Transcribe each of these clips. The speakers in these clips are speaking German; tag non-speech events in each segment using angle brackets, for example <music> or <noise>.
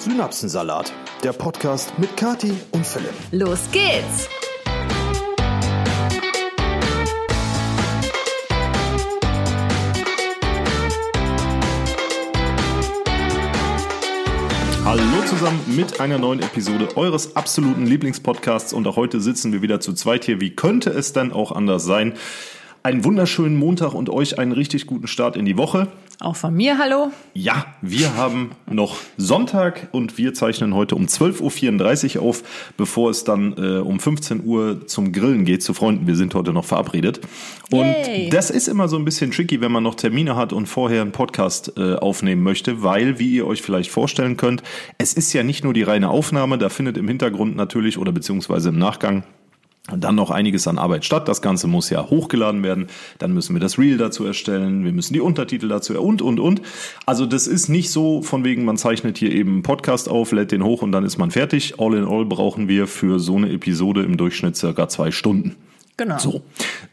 Synapsensalat, der Podcast mit Kati und Philipp. Los geht's! Hallo zusammen mit einer neuen Episode eures absoluten Lieblingspodcasts und auch heute sitzen wir wieder zu zweit hier. Wie könnte es denn auch anders sein? Einen wunderschönen Montag und euch einen richtig guten Start in die Woche. Auch von mir, hallo. Ja, wir haben noch Sonntag und wir zeichnen heute um 12.34 Uhr auf, bevor es dann äh, um 15 Uhr zum Grillen geht zu Freunden. Wir sind heute noch verabredet. Und Yay. das ist immer so ein bisschen tricky, wenn man noch Termine hat und vorher einen Podcast äh, aufnehmen möchte, weil, wie ihr euch vielleicht vorstellen könnt, es ist ja nicht nur die reine Aufnahme, da findet im Hintergrund natürlich oder beziehungsweise im Nachgang dann noch einiges an Arbeit statt. Das Ganze muss ja hochgeladen werden. Dann müssen wir das Reel dazu erstellen. Wir müssen die Untertitel dazu und, und, und. Also das ist nicht so von wegen, man zeichnet hier eben einen Podcast auf, lädt den hoch und dann ist man fertig. All in all brauchen wir für so eine Episode im Durchschnitt circa zwei Stunden. Genau. So,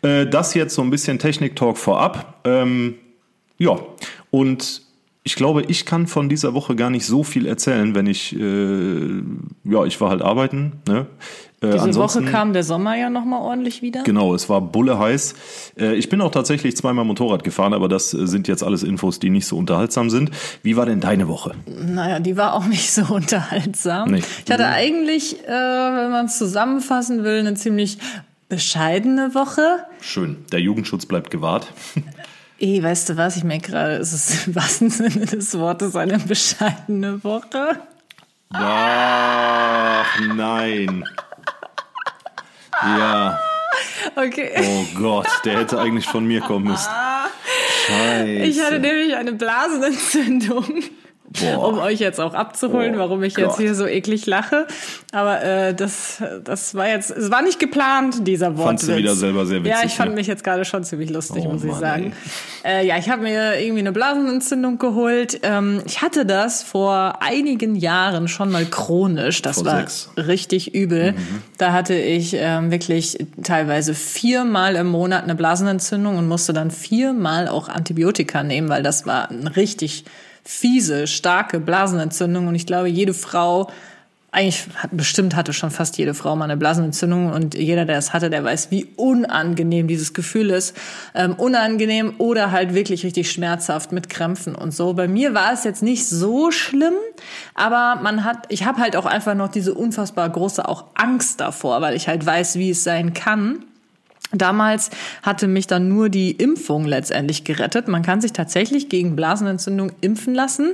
äh, das jetzt so ein bisschen Technik-Talk vorab. Ähm, ja, und ich glaube, ich kann von dieser Woche gar nicht so viel erzählen, wenn ich, äh, ja, ich war halt arbeiten. Ne? Äh, Diese Woche kam der Sommer ja nochmal ordentlich wieder. Genau, es war bulle heiß. Äh, Ich bin auch tatsächlich zweimal Motorrad gefahren, aber das äh, sind jetzt alles Infos, die nicht so unterhaltsam sind. Wie war denn deine Woche? Naja, die war auch <laughs> nicht so unterhaltsam. Nee. Ich hatte eigentlich, äh, wenn man es zusammenfassen will, eine ziemlich bescheidene Woche. Schön. Der Jugendschutz bleibt gewahrt. <laughs> Eh, weißt du was, ich merke gerade, es ist im wahrsten Sinne des Wortes eine bescheidene Woche. Ach nein. Ja. Okay. Oh Gott, der hätte eigentlich von mir kommen müssen. Scheiße. Ich hatte nämlich eine Blasenentzündung. Boah. Um euch jetzt auch abzuholen, Oh warum ich jetzt Gott. hier so eklig lache. Aber äh, das, das war jetzt, es war nicht geplant, dieser Wortwitz. Fandst du wieder selber sehr witzig, Ja, ich fand ne? mich jetzt gerade schon ziemlich lustig, Oh muss ich Mann, sagen. Äh, ja, ich habe mir irgendwie eine Blasenentzündung geholt. Ähm, ich hatte das vor einigen Jahren schon mal chronisch. Das Vor war sechs. richtig übel. Da hatte ich ähm, wirklich teilweise viermal im Monat eine Blasenentzündung und musste dann viermal auch Antibiotika nehmen, weil das war ein richtig fiese, starke Blasenentzündung. Und ich glaube, jede Frau, eigentlich hat, bestimmt hatte schon fast jede Frau mal eine Blasenentzündung und jeder, der es hatte, der weiß, wie unangenehm dieses Gefühl ist. Ähm, unangenehm oder halt wirklich richtig schmerzhaft mit Krämpfen und so. Bei mir war es jetzt nicht so schlimm, aber man hat, ich habe halt auch einfach noch diese unfassbar große auch Angst davor, weil ich halt weiß, wie es sein kann. Damals hatte mich dann nur die Impfung letztendlich gerettet. Man kann sich tatsächlich gegen Blasenentzündung impfen lassen.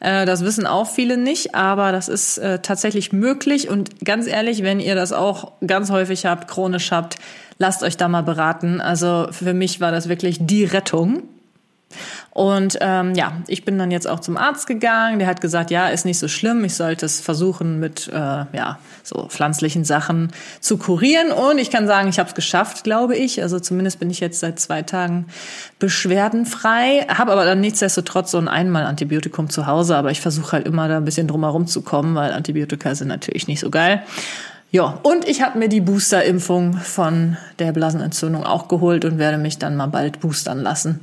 Äh, Das wissen auch viele nicht, aber das ist äh, tatsächlich möglich. Und ganz ehrlich, wenn ihr das auch ganz häufig habt, chronisch habt, lasst euch da mal beraten. Also für mich war das wirklich die Rettung. Und ähm, ja, ich bin dann jetzt auch zum Arzt gegangen. Der hat gesagt, ja, ist nicht so schlimm. Ich sollte es versuchen mit äh, ja so pflanzlichen Sachen zu kurieren. Und ich kann sagen, ich habe es geschafft, glaube ich. Also zumindest bin ich jetzt seit zwei Tagen beschwerdenfrei. Habe aber dann nichtsdestotrotz so ein einmal Antibiotikum zu Hause. Aber ich versuche halt immer da ein bisschen drumherum zu kommen, weil Antibiotika sind natürlich nicht so geil. Ja, und ich habe mir die Boosterimpfung von der Blasenentzündung auch geholt und werde mich dann mal bald boostern lassen.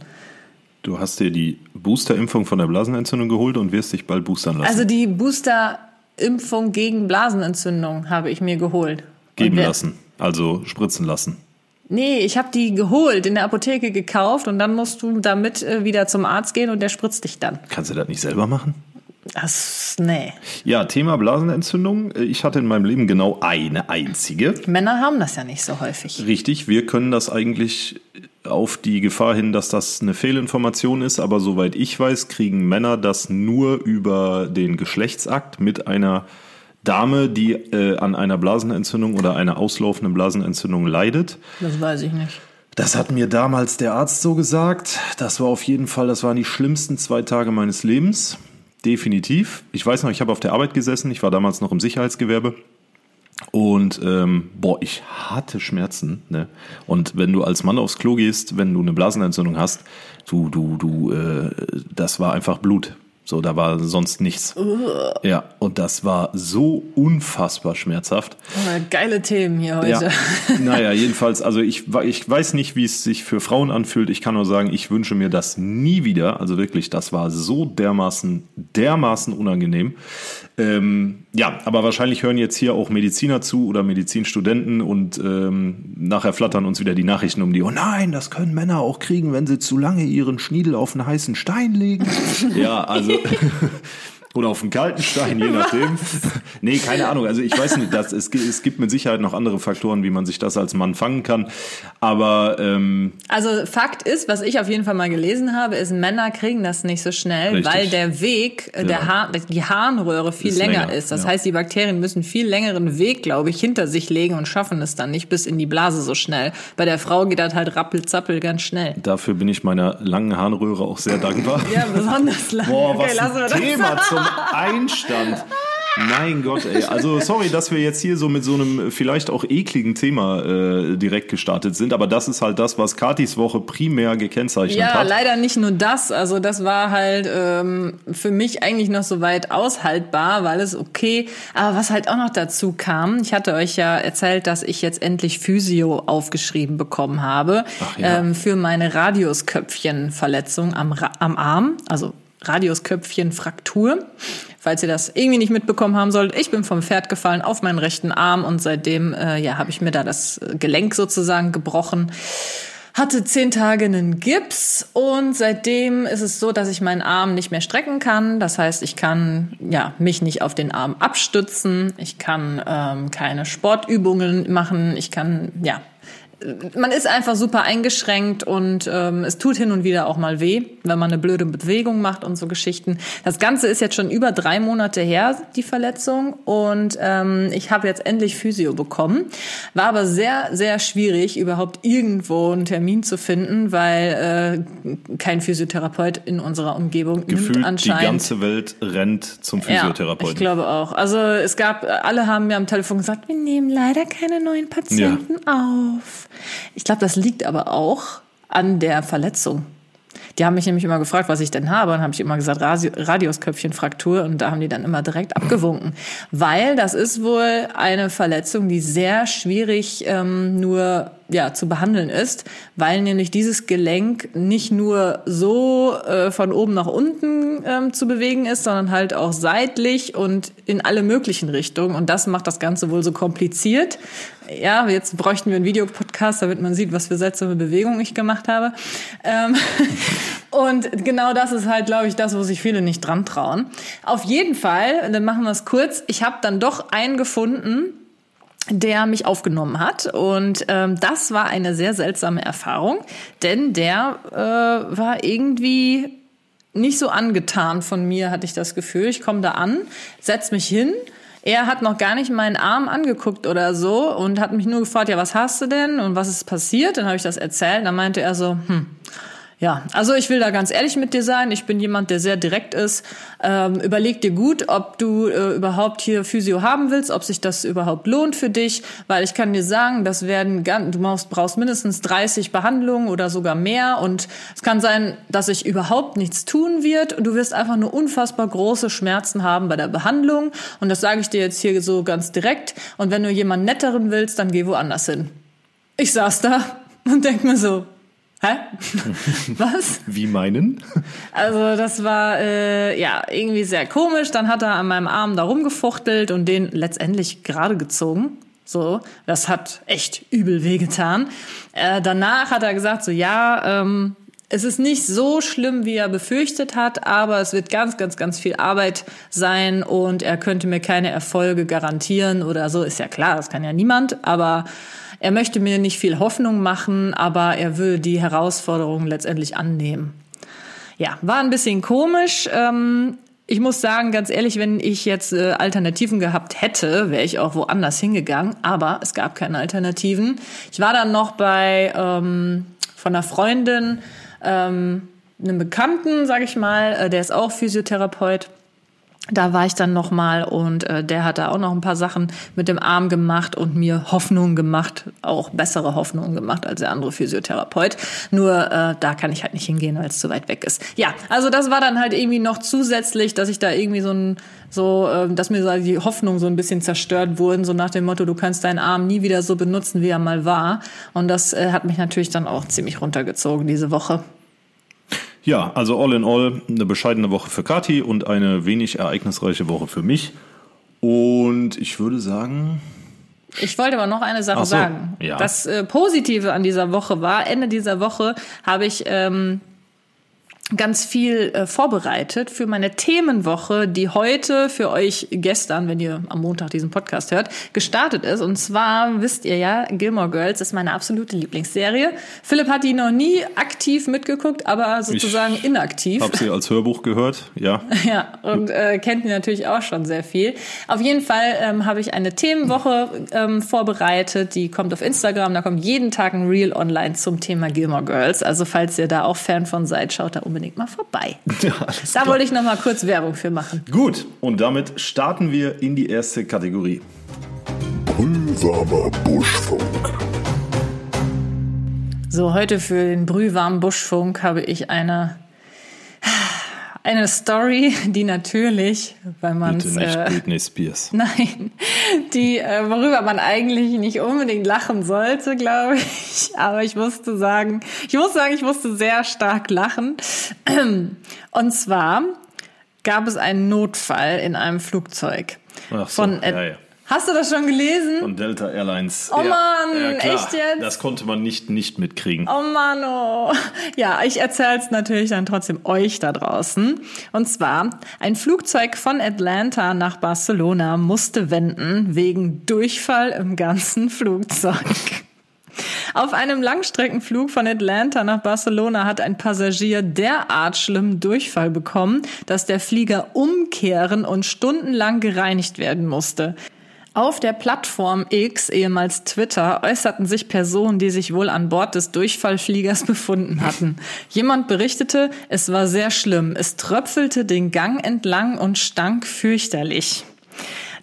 Du hast dir die Boosterimpfung von der Blasenentzündung geholt und wirst dich bald boostern lassen. Also die Boosterimpfung gegen Blasenentzündung habe ich mir geholt. Geben lassen. Also spritzen lassen. Nee, ich habe die geholt, in der Apotheke gekauft und dann musst du damit äh, wieder zum Arzt gehen und der spritzt dich dann. Kannst du das nicht selber machen? Das, nee. Ja, Thema Blasenentzündung. Ich hatte in meinem Leben genau eine einzige. Männer haben das ja nicht so häufig. Richtig, wir können das eigentlich auf die Gefahr hin, dass das eine Fehlinformation ist, aber soweit ich weiß, kriegen Männer das nur über den Geschlechtsakt mit einer Dame, die äh, an einer Blasenentzündung oder einer auslaufenden Blasenentzündung leidet. Das weiß ich nicht. Das hat mir damals der Arzt so gesagt. Das war auf jeden Fall, das waren die schlimmsten zwei Tage meines Lebens. Definitiv. Ich weiß noch, ich habe auf der Arbeit gesessen. Ich war damals noch im Sicherheitsgewerbe. Und ähm, boah, ich hatte Schmerzen. Ne? Und wenn du als Mann aufs Klo gehst, wenn du eine Blasenentzündung hast, du, du, du, äh, das war einfach Blut. So, da war sonst nichts. Ja, und das war so unfassbar schmerzhaft. Oh, geile Themen hier heute. Ja. naja, jedenfalls, also ich, ich weiß nicht, wie es sich für Frauen anfühlt. Ich kann nur sagen, ich wünsche mir das nie wieder. Also wirklich, das war so dermaßen, dermaßen unangenehm. Ähm, ja, aber wahrscheinlich hören jetzt hier auch Mediziner zu oder Medizinstudenten und ähm, nachher flattern uns wieder die Nachrichten um die. Oh nein, das können Männer auch kriegen, wenn sie zu lange ihren Schniedel auf einen heißen Stein legen. <laughs> ja, also <laughs> Oder auf einen kalten Stein, je <laughs> nachdem. nee, keine Ahnung. Also ich weiß nicht, dass es, es gibt mit Sicherheit noch andere Faktoren, wie man sich das als Mann fangen kann. Aber ähm, also Fakt ist, was ich auf jeden Fall mal gelesen habe, ist, Männer kriegen das nicht so schnell, richtig. weil der Weg, äh, der Haar, die Harnröhre viel ist länger, länger, ist. Das ja. heißt, die Bakterien müssen viel längeren Weg, glaube ich, hinter sich legen und schaffen es dann nicht bis in die Blase so schnell. Bei der Frau geht das halt rappelzappel ganz schnell. Dafür bin ich meiner langen Harnröhre auch sehr dankbar. ja, besonders lang. Boah, was okay, ein Thema zum Einstand. Mein Gott, ey. Also sorry, dass wir jetzt hier so mit so einem vielleicht auch ekligen Thema äh, direkt gestartet sind, aber das ist halt das, was Katis Woche primär gekennzeichnet ja, hat. Ja, leider nicht nur das. Also das war halt ähm, für mich eigentlich noch so weit aushaltbar, weil es okay. Aber was halt auch noch dazu kam, ich hatte euch ja erzählt, dass ich jetzt endlich Physio aufgeschrieben bekommen habe ja. ähm, für meine Radiusköpfchenverletzung am, am Arm, also Radiusköpfchen Fraktur. Falls ihr das irgendwie nicht mitbekommen haben solltet, ich bin vom Pferd gefallen auf meinen rechten Arm und seitdem äh, ja habe ich mir da das Gelenk sozusagen gebrochen. Hatte zehn Tage einen Gips und seitdem ist es so, dass ich meinen Arm nicht mehr strecken kann. Das heißt, ich kann ja mich nicht auf den Arm abstützen, ich kann ähm, keine Sportübungen machen, ich kann ja man ist einfach super eingeschränkt und ähm, es tut hin und wieder auch mal weh, wenn man eine blöde Bewegung macht und so Geschichten. Das Ganze ist jetzt schon über drei Monate her, die Verletzung, und ähm, ich habe jetzt endlich Physio bekommen. War aber sehr, sehr schwierig, überhaupt irgendwo einen Termin zu finden, weil äh, kein Physiotherapeut in unserer Umgebung Gefühlt nimmt anscheinend. Die ganze Welt rennt zum Physiotherapeuten. Ja, ich glaube auch. Also es gab, alle haben mir am Telefon gesagt, wir nehmen leider keine neuen Patienten ja. auf. Ich glaube, das liegt aber auch an der Verletzung. Die haben mich nämlich immer gefragt, was ich denn habe. Und habe ich immer gesagt, Radiusköpfchenfraktur. Und da haben die dann immer direkt abgewunken. Weil das ist wohl eine Verletzung, die sehr schwierig ähm, nur ja, zu behandeln ist, weil nämlich dieses Gelenk nicht nur so äh, von oben nach unten ähm, zu bewegen ist, sondern halt auch seitlich und in alle möglichen Richtungen. Und das macht das Ganze wohl so kompliziert. Ja, jetzt bräuchten wir einen Videopodcast, damit man sieht, was für seltsame Bewegungen ich gemacht habe. Ähm, <laughs> und genau das ist halt, glaube ich, das, wo sich viele nicht dran trauen. Auf jeden Fall, dann machen wir es kurz. Ich habe dann doch einen gefunden, der mich aufgenommen hat. Und ähm, das war eine sehr seltsame Erfahrung, denn der äh, war irgendwie nicht so angetan von mir, hatte ich das Gefühl. Ich komme da an, setz mich hin. Er hat noch gar nicht meinen Arm angeguckt oder so und hat mich nur gefragt, ja, was hast du denn und was ist passiert? Dann habe ich das erzählt. Dann meinte er so, hm, ja, also ich will da ganz ehrlich mit dir sein. Ich bin jemand, der sehr direkt ist. Ähm, überleg dir gut, ob du äh, überhaupt hier Physio haben willst, ob sich das überhaupt lohnt für dich, weil ich kann dir sagen, das werden du brauchst, brauchst mindestens 30 Behandlungen oder sogar mehr und es kann sein, dass sich überhaupt nichts tun wird und du wirst einfach nur unfassbar große Schmerzen haben bei der Behandlung und das sage ich dir jetzt hier so ganz direkt und wenn du jemanden netteren willst, dann geh woanders hin. Ich saß da und denk mir so, Hä? <laughs> Was? Wie meinen? Also das war äh, ja irgendwie sehr komisch. Dann hat er an meinem Arm da rumgefuchtelt und den letztendlich gerade gezogen. So, das hat echt übel wehgetan. Äh, danach hat er gesagt, so ja, ähm, es ist nicht so schlimm, wie er befürchtet hat, aber es wird ganz, ganz, ganz viel Arbeit sein und er könnte mir keine Erfolge garantieren oder so. Ist ja klar, das kann ja niemand, aber er möchte mir nicht viel Hoffnung machen, aber er will die Herausforderung letztendlich annehmen. Ja, war ein bisschen komisch. Ähm, ich muss sagen, ganz ehrlich, wenn ich jetzt äh, Alternativen gehabt hätte, wäre ich auch woanders hingegangen. Aber es gab keine Alternativen. Ich war dann noch bei ähm, von einer Freundin, ähm, einem Bekannten, sage ich mal, äh, der ist auch Physiotherapeut da war ich dann noch mal und äh, der hat da auch noch ein paar Sachen mit dem Arm gemacht und mir Hoffnung gemacht, auch bessere Hoffnungen gemacht als der andere Physiotherapeut. Nur äh, da kann ich halt nicht hingehen, weil es zu weit weg ist. Ja, also das war dann halt irgendwie noch zusätzlich, dass ich da irgendwie so ein so, äh, dass mir so die Hoffnung so ein bisschen zerstört wurden, so nach dem Motto, du kannst deinen Arm nie wieder so benutzen, wie er mal war. Und das äh, hat mich natürlich dann auch ziemlich runtergezogen diese Woche. Ja, also all in all eine bescheidene Woche für Kati und eine wenig ereignisreiche Woche für mich. Und ich würde sagen, Ich wollte aber noch eine Sache Ach so, sagen. ja. Das äh, Positive an dieser Woche war, Ende dieser Woche habe ich ähm, ganz viel äh, vorbereitet für meine Themenwoche, die heute für euch gestern, wenn ihr am Montag diesen Podcast hört, gestartet ist. Und zwar wisst ihr ja, Gilmore Girls ist meine absolute Lieblingsserie. Philipp hat die noch nie aktiv mitgeguckt, aber sozusagen inaktiv. habe sie als Hörbuch gehört, ja. <laughs> Ja, und äh, kennt die natürlich auch schon sehr viel. Auf jeden Fall ähm, habe ich eine Themenwoche ähm, vorbereitet, die kommt auf Instagram, da kommt jeden Tag ein Reel online zum Thema Gilmore Girls. Also falls ihr da auch Fan von seid, schaut da unbedingt mal vorbei. <laughs> ja Da klar. wollte ich noch mal kurz Werbung für machen. Gut, und damit starten wir in die erste Kategorie. Brühwarmer Buschfunk. So, heute für den brühwarmen Buschfunk habe ich eine eine Story, die natürlich, weil man Bitte nicht äh, Britney Spears. <laughs> Nein, die, äh, worüber man eigentlich nicht unbedingt lachen sollte, glaube ich. Aber ich musste sagen, ich muss sagen, ich musste sehr stark lachen. Und zwar gab es einen Notfall in einem Flugzeug. Ach so, von, ja, ja. Hast du das schon gelesen? Von Delta Airlines. Oh ja, Mann, ja, klar. echt jetzt? Das konnte man nicht, nicht mitkriegen. Oh Mann, oh. Ja, ich erzähle es natürlich dann trotzdem euch da draußen. Und zwar, ein Flugzeug von Atlanta nach Barcelona musste wenden wegen Durchfall im ganzen Flugzeug. Auf einem Langstreckenflug von Atlanta nach Barcelona hat ein Passagier derart schlimmen Durchfall bekommen, dass der Flieger umkehren und stundenlang gereinigt werden musste. Auf der Plattform X, ehemals Twitter, äußerten sich Personen, die sich wohl an Bord des Durchfallfliegers befunden hatten. Jemand berichtete, es war sehr schlimm. Es tröpfelte den Gang entlang und stank fürchterlich.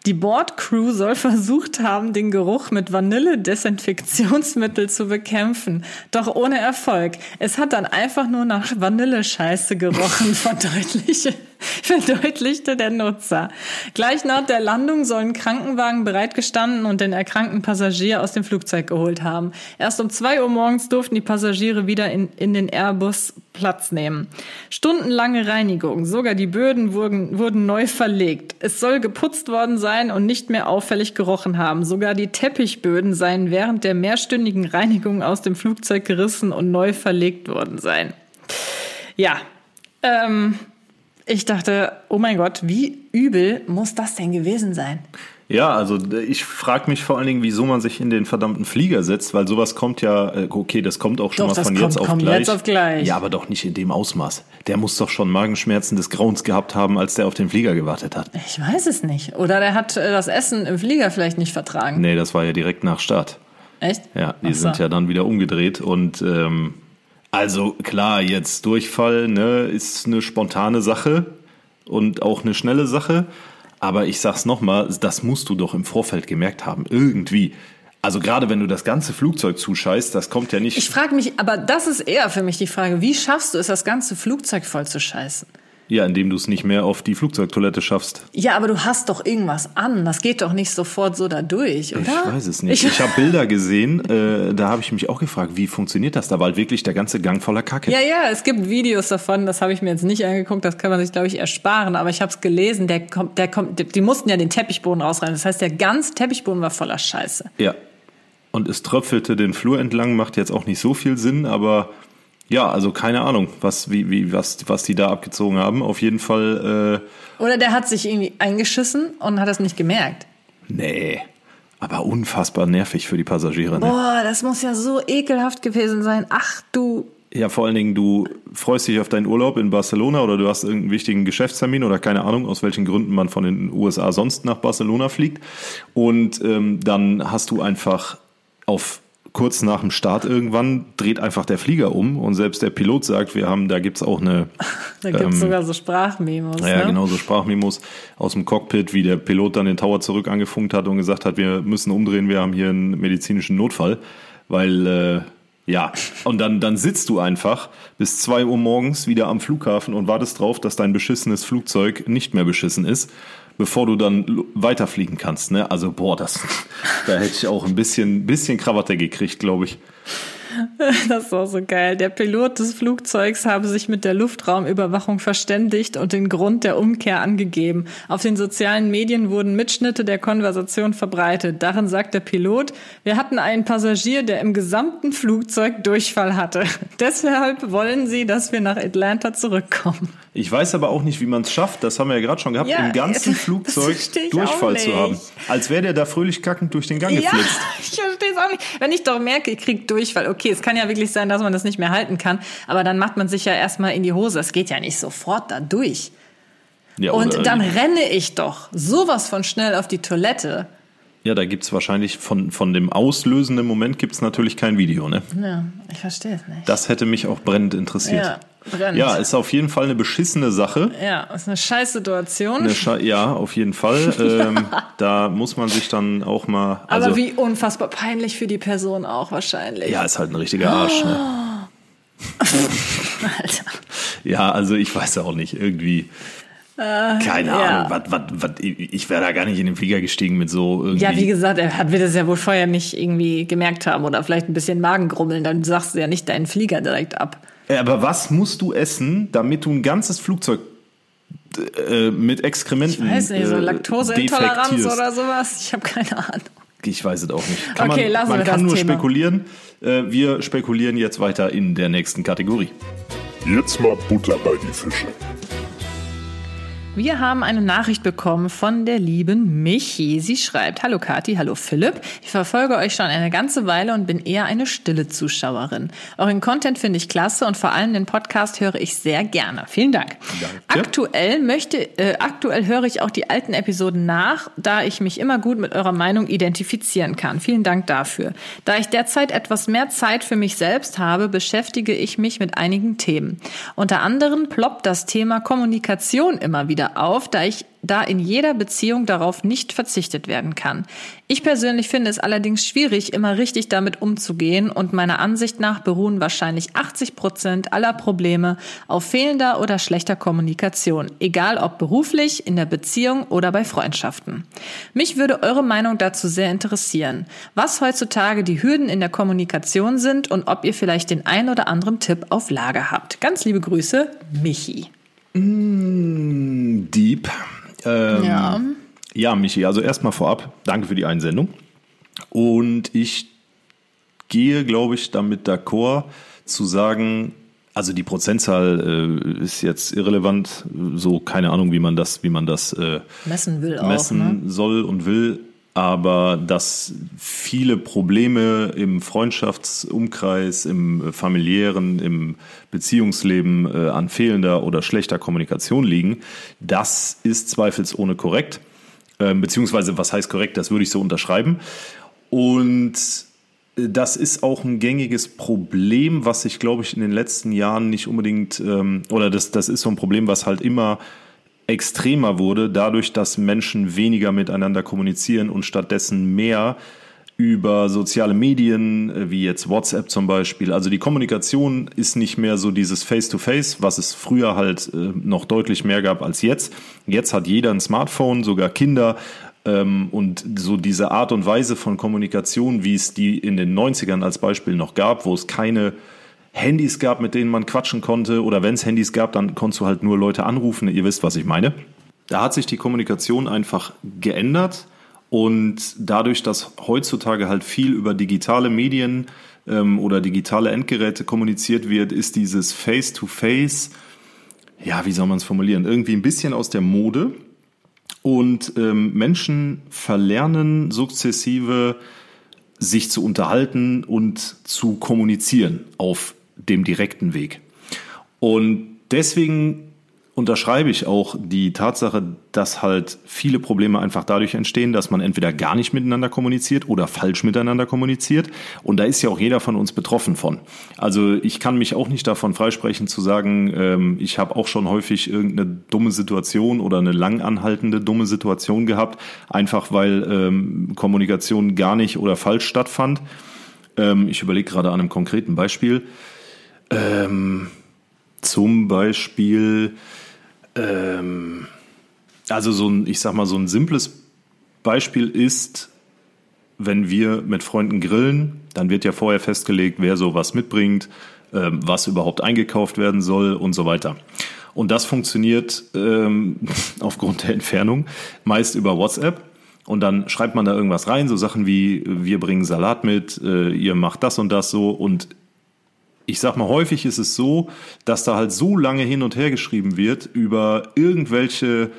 Die Bordcrew soll versucht haben, den Geruch mit Vanille-Desinfektionsmittel zu bekämpfen, doch ohne Erfolg. Es hat dann einfach nur nach Vanillescheiße gerochen, <laughs> verdeutliche, <laughs> verdeutlichte der Nutzer. Gleich nach der Landung sollen Krankenwagen bereitgestanden und den erkrankten Passagier aus dem Flugzeug geholt haben. Erst um zwei Uhr morgens durften die Passagiere wieder in, in den Airbus Platz nehmen. Stundenlange Reinigung, sogar die Böden wurden, wurden neu verlegt. Es soll geputzt worden sein und nicht mehr auffällig gerochen haben. Sogar die Teppichböden seien während der mehrstündigen Reinigung aus dem Flugzeug gerissen und neu verlegt worden sein. Ja, ähm, ich dachte, oh mein Gott, wie übel muss das denn gewesen sein? Ja, also ich frage mich vor allen Dingen, wieso man sich in den verdammten Flieger setzt, weil sowas kommt ja, äh, okay, das kommt auch schon Doch, mal von kommt- jetzt auf kommt gleich. jetzt auf gleich. Ja, aber doch nicht in dem Ausmaß. Der muss doch schon Magenschmerzen des Grauens gehabt haben, als der auf den Flieger gewartet hat. Ich weiß es nicht. Oder der hat äh, das Essen im Flieger vielleicht nicht vertragen. Nee, das war ja direkt nach Start. Echt? Ja, die so. sind ja dann wieder umgedreht und ähm, also klar, jetzt Durchfall ne, ist eine spontane Sache und auch eine schnelle Sache. Aber ich sag's nochmal, das musst du doch im Vorfeld gemerkt haben. Irgendwie. Also gerade wenn du das ganze Flugzeug zuscheißt, das kommt ja nicht. Ich frage mich, aber das ist eher für mich die Frage, wie schaffst du es, das ganze Flugzeug voll zu scheißen? Ja, indem du es nicht mehr auf die Flugzeugtoilette schaffst. Ja, aber du hast doch irgendwas an. Das geht doch nicht sofort so da durch, oder? Ich weiß es nicht. Ich, habe <laughs> Bilder gesehen, äh, da habe ich mich auch gefragt, wie funktioniert das? Da war halt wirklich der ganze Gang voller Kacke. Ja, ja, es gibt Videos davon, das habe ich mir jetzt nicht angeguckt, das kann man sich, glaube ich, ersparen, aber ich habe es gelesen, der kommt, der kommt, die- die mussten ja den Teppichboden rausreißen. Das heißt, der ganze Teppichboden war voller Scheiße. Ja. Und es tröpfelte den Flur entlang, macht jetzt auch nicht so viel Sinn, aber ja, also keine Ahnung, was, wie, wie, was, was die da abgezogen haben. Auf jeden Fall, Oder der hat sich irgendwie eingeschissen und hat das nicht gemerkt. äh, nee. Aber unfassbar nervig für die Passagiere. Ne? Boah, das muss ja so ekelhaft gewesen sein. Ach du. Ja, vor allen Dingen, du freust dich auf deinen Urlaub in Barcelona oder du hast irgendeinen wichtigen Geschäftstermin oder keine Ahnung, aus welchen Gründen man von den USA sonst nach Barcelona fliegt. Und ähm, dann hast du einfach auf kurz nach dem Start irgendwann dreht einfach der Flieger um und selbst der Pilot sagt, wir haben, da gibt's auch eine <laughs> Da gibt's sogar so Sprachmemos. Ja, ne? genau, so Sprachmemos aus dem Cockpit, wie der Pilot dann den Tower zurück angefunkt hat und gesagt hat, wir müssen umdrehen, wir haben hier einen medizinischen Notfall. Weil, äh, ja, und dann, dann sitzt du einfach bis zwei Uhr morgens wieder am Flughafen und wartest drauf, dass dein beschissenes Flugzeug nicht mehr beschissen ist, bevor du dann weiterfliegen kannst. Ne? Also, boah, das, <laughs> da hätte ich auch ein bisschen, bisschen Krawatte gekriegt, glaube ich. <laughs> Das ist auch so geil. Der Pilot des Flugzeugs habe sich mit der Luftraumüberwachung verständigt und den Grund der Umkehr angegeben. Auf den sozialen Medien wurden Mitschnitte der Konversation verbreitet. Darin sagt der Pilot, wir hatten einen Passagier, der im gesamten Flugzeug Durchfall hatte. <laughs> Deshalb wollen sie, dass wir nach Atlanta zurückkommen. Ich weiß aber auch nicht, wie man es schafft, das haben wir ja gerade schon gehabt, Ja, im ganzen <laughs> Flugzeug Durchfall zu haben. Als wäre der da fröhlich kackend durch den Gang Ja, geflitzt. ich verstehe es auch nicht. Wenn ich doch merke, ich krieg Durchfall, okay, es kann ja wirklich sein, dass man das nicht mehr halten kann, aber dann macht man sich ja erstmal in die Hose. Es geht ja nicht sofort da durch. Ja, Und dann renne ich doch sowas von schnell auf die Toilette. Ja, da gibt's wahrscheinlich von, von dem auslösenden Moment gibt's natürlich kein Video, ne? Ja, ich verstehe es nicht. Das hätte mich auch brennend interessiert. Ja, brennt. Ja, ist auf jeden Fall eine beschissene Sache. Ja, ist eine scheiß Situation. Sche ja, auf jeden Fall. <laughs> ähm, da muss man sich dann auch mal. aber Also, wie unfassbar peinlich für die Person auch wahrscheinlich. ja, ist halt ein richtiger Arsch. Ne? <laughs> Alter. Ja, also ich weiß auch nicht, irgendwie. Keine Äh, ja. Ahnung, was, was, was, ich wäre da gar nicht in den Flieger gestiegen mit so irgendwie. Ja, wie gesagt, er hat- wird das ja wohl vorher nicht irgendwie gemerkt haben oder vielleicht ein bisschen Magengrummeln, dann sagst du ja nicht deinen Flieger direkt ab. Äh, Aber was musst du essen, damit du ein ganzes Flugzeug äh, mit Exkrementen Ich weiß nicht, so äh, Laktoseintoleranz oder sowas. Ich habe keine Ahnung. Ich weiß es auch nicht. Kann Okay, man, lassen man wir kann das nur Thema. spekulieren. Äh, wir spekulieren jetzt weiter in der nächsten Kategorie. Jetzt mal Butter bei die Fische. Wir haben eine Nachricht bekommen von der lieben Michi. Sie schreibt, Hallo Kati, hallo Philipp. Ich verfolge euch schon eine ganze Weile und bin eher eine stille Zuschauerin. Euren Content finde ich klasse und vor allem den Podcast höre ich sehr gerne. Vielen Dank. Aktuell möchte, äh, aktuell höre ich auch die alten Episoden nach, da ich mich immer gut mit eurer Meinung identifizieren kann. Vielen Dank dafür. Da ich derzeit etwas mehr Zeit für mich selbst habe, beschäftige ich mich mit einigen Themen. Unter anderem ploppt das Thema Kommunikation immer wieder auf, da ich da in jeder Beziehung darauf nicht verzichtet werden kann. Ich persönlich finde es allerdings schwierig, immer richtig damit umzugehen und meiner Ansicht nach beruhen wahrscheinlich 80 Prozent aller Probleme auf fehlender oder schlechter Kommunikation, egal ob beruflich, in der Beziehung oder bei Freundschaften. Mich würde eure Meinung dazu sehr interessieren, was heutzutage die Hürden in der Kommunikation sind und ob ihr vielleicht den ein oder anderen Tipp auf Lager habt. Ganz liebe Grüße, Michi. Deep. Ähm, Ja. Ja, Michi, also erstmal vorab, danke für die Einsendung. Und ich gehe, glaube ich, damit d'accord zu sagen, also die Prozentzahl äh, ist jetzt irrelevant, so keine Ahnung, wie man das, wie man das äh, Messen will auch, messen ne? soll und will, aber dass viele Probleme im Freundschaftsumkreis, im familiären, im Beziehungsleben äh, an fehlender oder schlechter Kommunikation liegen, das ist zweifelsohne korrekt. Ähm, beziehungsweise, was heißt korrekt, das würde ich so unterschreiben. Und äh, das ist auch ein gängiges Problem, was sich, glaube ich, in den letzten Jahren nicht unbedingt, ähm, oder das, das ist so ein Problem, was halt immer extremer wurde, dadurch, dass Menschen weniger miteinander kommunizieren und stattdessen mehr über soziale Medien, äh, wie jetzt WhatsApp zum Beispiel. Also die Kommunikation ist nicht mehr so dieses Face-to-Face, was es früher halt äh, noch deutlich mehr gab als jetzt. Jetzt hat jeder ein Smartphone, sogar Kinder. Ähm, und so diese Art und Weise von Kommunikation, wie es die in den 90ern als Beispiel noch gab, wo es keine Handys gab, mit denen man quatschen konnte, oder wenn es Handys gab, dann konntest du halt nur Leute anrufen. Ihr wisst, was ich meine. Da hat sich die Kommunikation einfach geändert und dadurch, dass heutzutage halt viel über digitale Medien ähm, oder digitale Endgeräte kommuniziert wird, ist dieses Face-to-Face, ja, wie soll man es formulieren, irgendwie ein bisschen aus der Mode. Und ähm, Menschen verlernen sukzessive, sich zu unterhalten und zu kommunizieren auf dem direkten Weg. Und deswegen unterschreibe ich auch die Tatsache, dass halt viele Probleme einfach dadurch entstehen, dass man entweder gar nicht miteinander kommuniziert oder falsch miteinander kommuniziert. Und da ist ja auch jeder von uns betroffen von. Also ich kann mich auch nicht davon freisprechen zu sagen, ähm, ich habe auch schon häufig irgendeine dumme Situation oder eine lang anhaltende dumme Situation gehabt, einfach weil ähm, Kommunikation gar nicht oder falsch stattfand. Ähm, ich überlege gerade an einem konkreten Beispiel. Ähm, zum Beispiel, also so ein, ich sag mal, so ein simples Beispiel ist, wenn wir mit Freunden grillen, dann wird ja vorher festgelegt, wer so was mitbringt, ähm, was überhaupt eingekauft werden soll und so weiter. Und das funktioniert ähm, <laughs> aufgrund der Entfernung meist über WhatsApp. Und dann schreibt man da irgendwas rein, so Sachen wie, wir bringen Salat mit, äh, ihr macht das und das so. Und ich sag mal, häufig ist es so, dass da halt so lange hin und her geschrieben wird über irgendwelche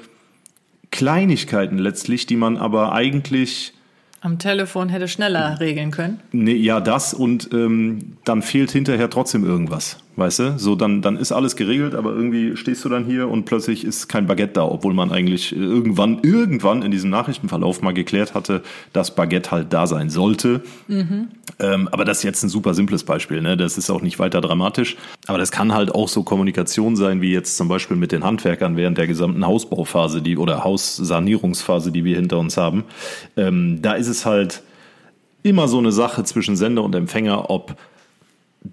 Kleinigkeiten letztlich, die man aber eigentlich am Telefon hätte schneller regeln können. Nee, ja, das und ähm, dann fehlt hinterher trotzdem irgendwas. Weißt du? So, dann, dann ist alles geregelt, aber irgendwie stehst du dann hier und plötzlich ist kein Baguette da, obwohl man eigentlich irgendwann, irgendwann in diesem Nachrichtenverlauf mal geklärt hatte, dass Baguette halt da sein sollte. Mhm. Ähm, aber das ist jetzt ein super simples Beispiel, ne? Das ist auch nicht weiter dramatisch. Aber das kann halt auch so Kommunikation sein, wie jetzt zum Beispiel mit den Handwerkern während der gesamten Hausbauphase, die oder Haussanierungsphase, die wir hinter uns haben. Ähm, da ist es halt immer so eine Sache zwischen Sender und Empfänger, ob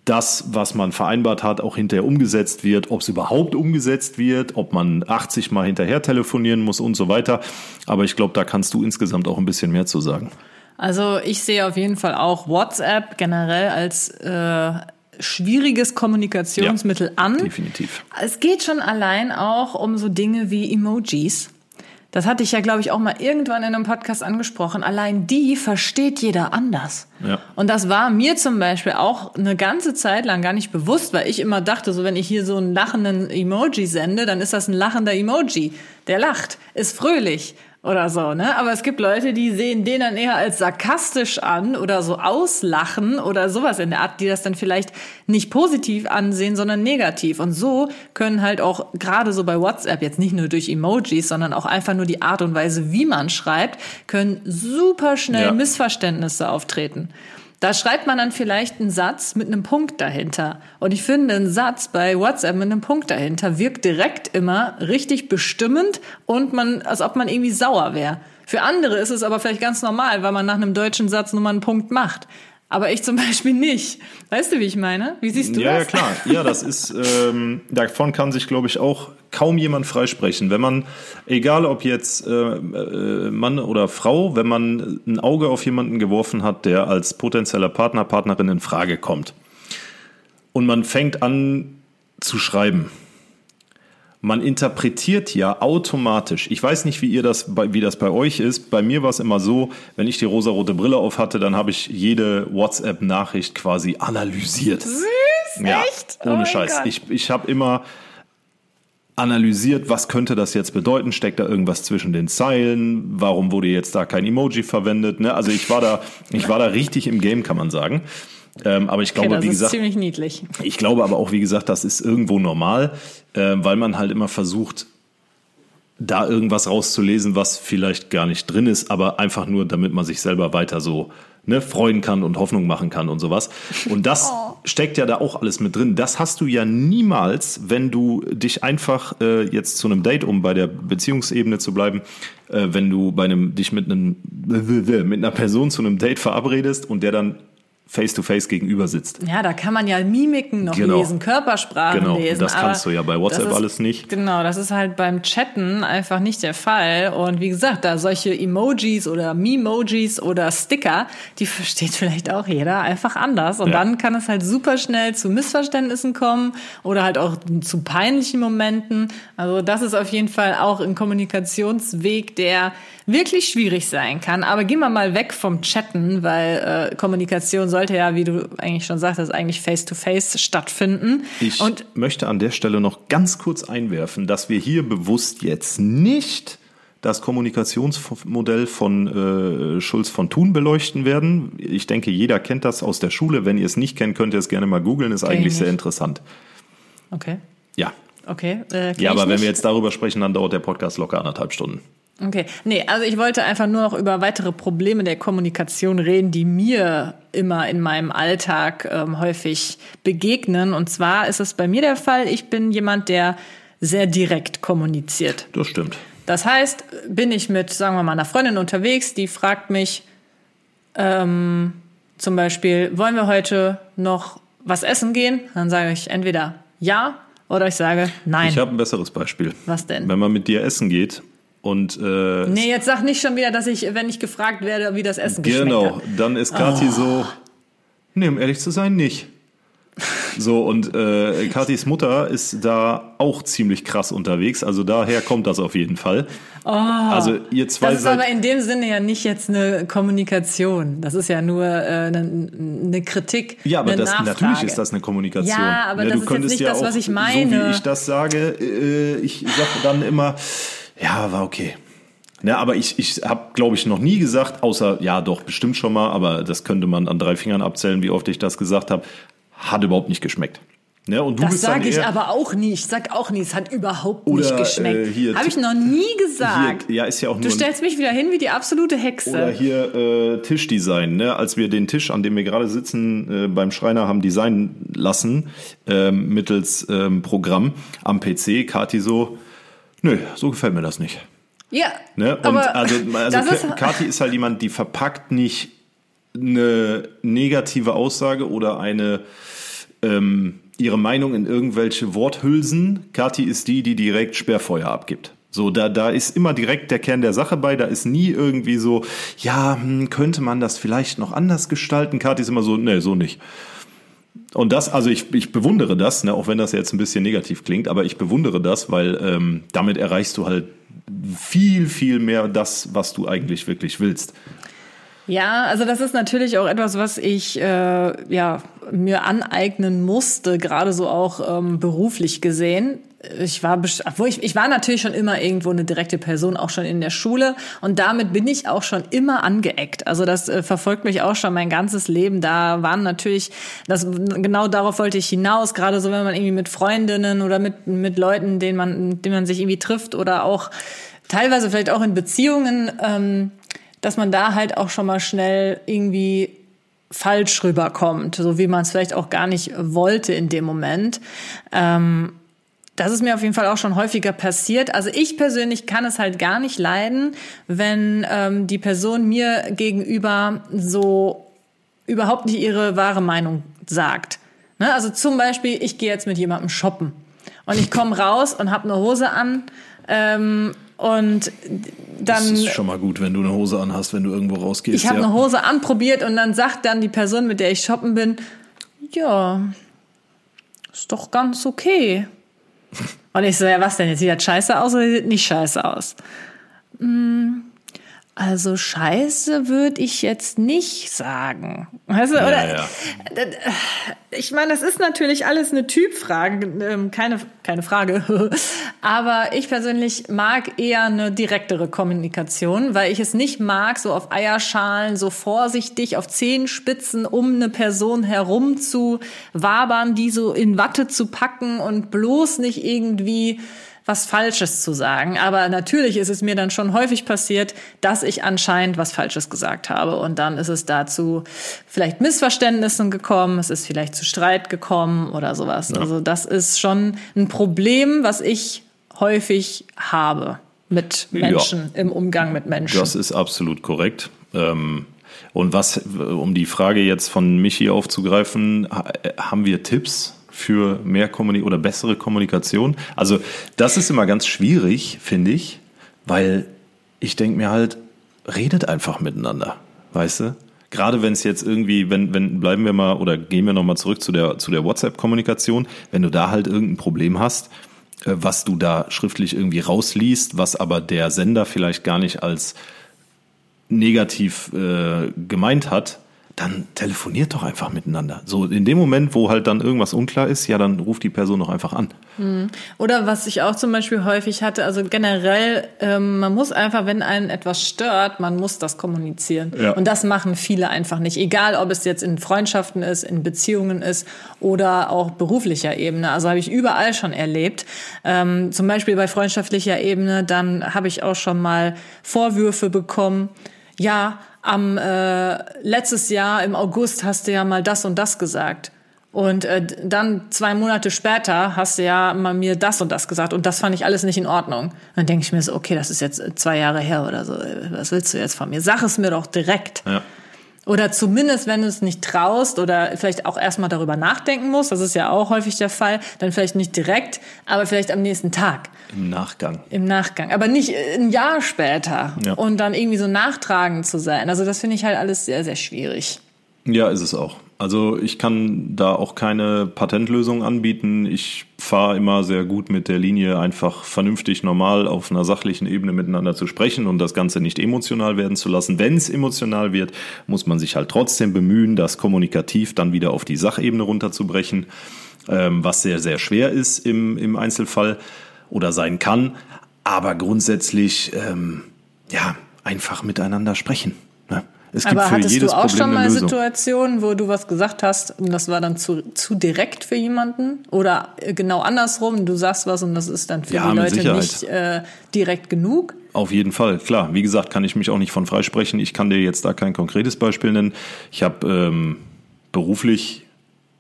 das, was man vereinbart hat, auch hinterher umgesetzt wird, ob es überhaupt umgesetzt wird, ob man 80 Mal hinterher telefonieren muss und so weiter. Aber ich glaube, da kannst du insgesamt auch ein bisschen mehr zu sagen. Also ich sehe auf jeden Fall auch WhatsApp generell als äh, schwieriges Kommunikationsmittel ja, an. Definitiv. Es geht schon allein auch um so Dinge wie Emojis. Das hatte ich ja, glaube ich, auch mal irgendwann in einem Podcast angesprochen. Allein die versteht jeder anders. Ja. Und das war mir zum Beispiel auch eine ganze Zeit lang gar nicht bewusst, weil ich immer dachte, so wenn ich hier so einen lachenden Emoji sende, dann ist das ein lachender Emoji. Der lacht, ist fröhlich oder so, ne? Aber es gibt Leute, die sehen den dann eher als sarkastisch an oder so auslachen oder sowas in der Art, die das dann vielleicht nicht positiv ansehen, sondern negativ. Und so können halt auch gerade so bei WhatsApp jetzt nicht nur durch Emojis, sondern auch einfach nur die Art und Weise, wie man schreibt, können super schnell ja. Missverständnisse auftreten. Da schreibt man dann vielleicht einen Satz mit einem Punkt dahinter. Und ich finde, ein Satz bei WhatsApp mit einem Punkt dahinter wirkt direkt immer richtig bestimmend und man, als ob man irgendwie sauer wäre. Für andere ist es aber vielleicht ganz normal, weil man nach einem deutschen Satz nur mal einen Punkt macht. Aber ich zum <laughs> Beispiel nicht. Weißt du, wie ich meine? Wie siehst du ja, das? Ja, klar. Ja, das ist, <laughs> ähm, davon kann sich, glaube ich, auch kaum jemand freisprechen. Wenn man, egal ob jetzt äh, äh, Mann oder Frau, wenn man ein Auge auf jemanden geworfen hat, der als potenzieller Partner, Partnerin in Frage kommt und man fängt an zu schreiben, man interpretiert ja automatisch. Ich weiß nicht, wie ihr das, wie das bei euch ist. Bei mir war es immer so, wenn ich die rosarote Brille auf hatte, dann habe ich jede WhatsApp-Nachricht quasi analysiert. Süß, ja, echt? Ohne oh Scheiß. Gott. Ich, ich habe immer analysiert, was könnte das jetzt bedeuten? Steckt da irgendwas zwischen den Zeilen? Warum wurde jetzt da kein Emoji verwendet? Ne? Also ich war da, ich war da richtig im Game, kann man sagen. Ähm, aber ich glaube, okay, wie gesagt, ziemlich niedlich. Ich glaube aber auch, wie gesagt, das ist irgendwo normal, äh, weil man halt immer versucht, da irgendwas rauszulesen, was vielleicht gar nicht drin ist, aber einfach nur, damit man sich selber weiter so ne, freuen kann und Hoffnung machen kann und sowas. Und das <laughs> oh. steckt ja da auch alles mit drin. Das hast du ja niemals, wenn du dich einfach äh, jetzt zu einem Date, um bei der Beziehungsebene zu bleiben, äh, wenn du bei einem dich mit einem <laughs> mit einer Person zu einem Date verabredest und der dann face-to-face gegenüber sitzt. Ja, da kann man ja Mimiken noch genau. lesen, Körpersprachen genau. lesen. Das kannst du ja bei WhatsApp ist, alles nicht. Genau, das ist halt beim Chatten einfach nicht der Fall. Und wie gesagt, da solche Emojis oder Memojis oder Sticker, die versteht <laughs> vielleicht auch jeder einfach anders. Und ja. dann kann es halt super schnell zu Missverständnissen kommen oder halt auch zu peinlichen Momenten. Also das ist auf jeden Fall auch ein Kommunikationsweg, der wirklich schwierig sein kann. Aber gehen wir mal weg vom Chatten, weil äh, Kommunikation sollte ja, wie du eigentlich schon sagtest, eigentlich face-to-face -face stattfinden. Ich Und möchte an der Stelle noch ganz kurz einwerfen, dass wir hier bewusst jetzt nicht das Kommunikationsmodell von äh, Schulz von Thun beleuchten werden. Ich denke, jeder kennt das aus der Schule. Wenn ihr es nicht kennt, könnt ihr es gerne mal googeln. Ist eigentlich sehr interessant. Okay. Ja. Okay. Äh, ja, aber wenn wir jetzt darüber sprechen, dann dauert der Podcast locker anderthalb Stunden. Okay, nee, also ich wollte einfach nur noch über weitere Probleme der Kommunikation reden, die mir immer in meinem Alltag ähm, häufig begegnen. Und zwar ist es bei mir der Fall, ich bin jemand, der sehr direkt kommuniziert. Das stimmt. Das heißt, bin ich mit, sagen wir mal, einer Freundin unterwegs, die fragt mich ähm, zum Beispiel, wollen wir heute noch was essen gehen? Dann sage ich entweder ja oder ich sage nein. Ich habe ein besseres Beispiel. Was denn? Wenn man mit dir essen geht Und äh, Nee, jetzt sag nicht schon wieder, dass ich, wenn ich gefragt werde, wie das Essen genau, dann ist Kathi so, nee, um ehrlich zu sein, nicht. So, und äh, Kathis Mutter ist da auch ziemlich krass unterwegs, also daher kommt das auf jeden Fall. also ihr zwei Oh. Das ist aber in dem Sinne ja nicht jetzt eine Kommunikation. Das ist ja nur äh, eine, eine Kritik. Ja, aber eine das, Nachfrage. natürlich ist das eine Kommunikation. Ja, aber Ja, das du ist nicht ja das, auch, was ich So meine. wie ich das sage, äh, ich sage dann immer, ja, war okay. Ja, aber ich, ich habe, glaube ich, noch nie gesagt, außer, ja, doch, bestimmt schon mal, aber das könnte man an drei Fingern abzählen, wie oft ich das gesagt habe, hat überhaupt nicht geschmeckt. Ja, und du Das sage ich aber auch nie. Ich sag auch nie, es hat überhaupt Oder, nicht geschmeckt. äh, hier- Habe ich noch nie gesagt. Hier, ja, ist ja auch du nur ein- stellst mich wieder hin wie die absolute Hexe. Oder hier äh, Tischdesign, ne? Als wir den Tisch, an dem wir gerade sitzen, äh, beim Schreiner haben designen lassen, ähm, mittels ähm, Programm am PC, Kati so, nö, so gefällt mir das nicht. ja, Ne? Und aber also, <laughs> also ist, Kati ist halt jemand, die verpackt nicht eine negative Aussage oder eine ähm, ihre Meinung in irgendwelche Worthülsen. Kati ist die, die direkt Sperrfeuer abgibt. So, da, da ist immer direkt der Kern der Sache bei. Da ist nie irgendwie so, ja, hm, könnte man das vielleicht noch anders gestalten. Kati ist immer so, nee, so nicht. Und das, also ich, ich bewundere das, ne, auch wenn das jetzt ein bisschen negativ klingt, aber ich bewundere das, weil ähm, damit erreichst du halt viel, viel mehr das, was du eigentlich wirklich willst. Ja, also das ist natürlich auch etwas, was ich äh, ja mir aneignen musste, gerade so auch ähm, beruflich gesehen. Ich war, obwohl ich, ich war natürlich schon immer irgendwo eine direkte Person, auch schon in der Schule. Und damit bin ich auch schon immer angeeckt. Also das äh, verfolgt mich auch schon mein ganzes Leben. Da waren natürlich, das, genau darauf wollte ich hinaus. Gerade so, wenn man irgendwie mit Freundinnen oder mit, mit Leuten, denen man, denen man sich irgendwie trifft oder auch teilweise vielleicht auch in Beziehungen, ähm, dass man da halt auch schon mal schnell irgendwie falsch rüberkommt, so wie man es vielleicht auch gar nicht wollte in dem Moment. Ähm, das ist mir auf jeden Fall auch schon häufiger passiert. Also ich persönlich kann es halt gar nicht leiden, wenn ähm, die Person mir gegenüber so überhaupt nicht ihre wahre Meinung sagt. Ne? Also zum Beispiel, ich gehe jetzt mit jemandem shoppen und ich komme raus und habe eine Hose an ähm, und dann Das ist schon mal gut, wenn du eine Hose anhast, wenn du irgendwo rausgehst. ich habe ja. eine Hose anprobiert und dann sagt dann die Person, mit der ich shoppen bin, ja, ist doch ganz okay. <laughs> Und ich so, ja, was denn? Jetzt sieht das scheiße aus oder sieht nicht scheiße aus? Hm, Also scheiße würde ich jetzt nicht sagen. Weißt du, oder? ja. Ich meine, das ist natürlich alles eine Typfrage, ähm, keine, keine Frage. <laughs> Aber ich persönlich mag eher eine direktere Kommunikation, weil ich es nicht mag, so auf Eierschalen, so vorsichtig auf Zehenspitzen um eine Person herum zu wabern, die so in Watte zu packen und bloß nicht irgendwie was Falsches zu sagen. Aber natürlich ist es mir dann schon häufig passiert, dass ich anscheinend was Falsches gesagt habe. Und dann ist es dazu vielleicht Missverständnissen gekommen, es ist vielleicht zu Streit gekommen oder sowas. Also das ist schon ein Problem, was ich häufig habe mit Menschen, im Umgang mit Menschen. Das ist absolut korrekt. Ähm, und was, um die Frage jetzt von Michi aufzugreifen, ha- haben wir Tipps für mehr Kommunikation oder bessere Kommunikation? Also, das ist immer ganz schwierig, finde ich, weil ich denke mir halt, redet einfach miteinander, weißt du? Gerade wenn es jetzt irgendwie, wenn, wenn, bleiben wir mal oder gehen wir nochmal zurück zu der, zu der WhatsApp-Kommunikation, wenn du da halt irgendein Problem hast, äh, was du da schriftlich irgendwie rausliest, was aber der Sender vielleicht gar nicht als negativ äh, gemeint hat, dann telefoniert doch einfach miteinander. So in dem Moment, wo halt dann irgendwas unklar ist, ja, dann ruft die Person doch einfach an. Oder was ich auch zum Beispiel häufig hatte, also generell, ähm, man muss einfach, wenn einen etwas stört, man muss das kommunizieren. Ja. Und das machen viele einfach nicht. Egal, ob es jetzt in Freundschaften ist, in Beziehungen ist oder auch beruflicher Ebene. Also habe ich überall schon erlebt. Ähm, zum Beispiel bei freundschaftlicher Ebene, dann habe ich auch schon mal Vorwürfe bekommen. Ja, am äh, letztes Jahr im August hast du ja mal das und das gesagt. Und äh, dann zwei Monate später hast du ja mal mir das und das gesagt und das fand ich alles nicht in Ordnung. Dann denke ich mir so, okay, das ist jetzt zwei Jahre her oder so. Was willst du jetzt von mir? Sag es mir doch direkt. Ja. Oder zumindest, wenn du es nicht traust oder vielleicht auch erstmal darüber nachdenken musst, das ist ja auch häufig der Fall, dann vielleicht nicht direkt, aber vielleicht am nächsten Tag. Im Nachgang. Im Nachgang. Aber nicht ein Jahr später. Ja. Und dann irgendwie so nachtragend zu sein. Also das finde ich halt alles sehr, sehr schwierig. Ja, ist es auch. Also ich kann da auch keine Patentlösung anbieten. Ich fahre immer sehr gut mit der Linie, einfach vernünftig normal auf einer sachlichen Ebene miteinander zu sprechen und das Ganze nicht emotional werden zu lassen. Wenn es emotional wird, muss man sich halt trotzdem bemühen, das kommunikativ dann wieder auf die Sachebene runterzubrechen, ähm, was sehr, sehr schwer ist im, im Einzelfall oder sein kann. Aber grundsätzlich, ähm, ja, einfach miteinander sprechen. Ne? Es gibt Aber für hattest jedes du auch Problem schon mal. Situationen, wo du was gesagt hast und das war dann zu, zu direkt für jemanden? Oder äh, genau andersrum, du sagst was und das ist dann für Ja, die Leute Sicherheit. nicht äh, direkt genug? Auf jeden Fall, klar. Wie gesagt, kann ich mich auch nicht von freisprechen. Ich kann dir jetzt da kein konkretes Beispiel nennen. Ich habe ähm, beruflich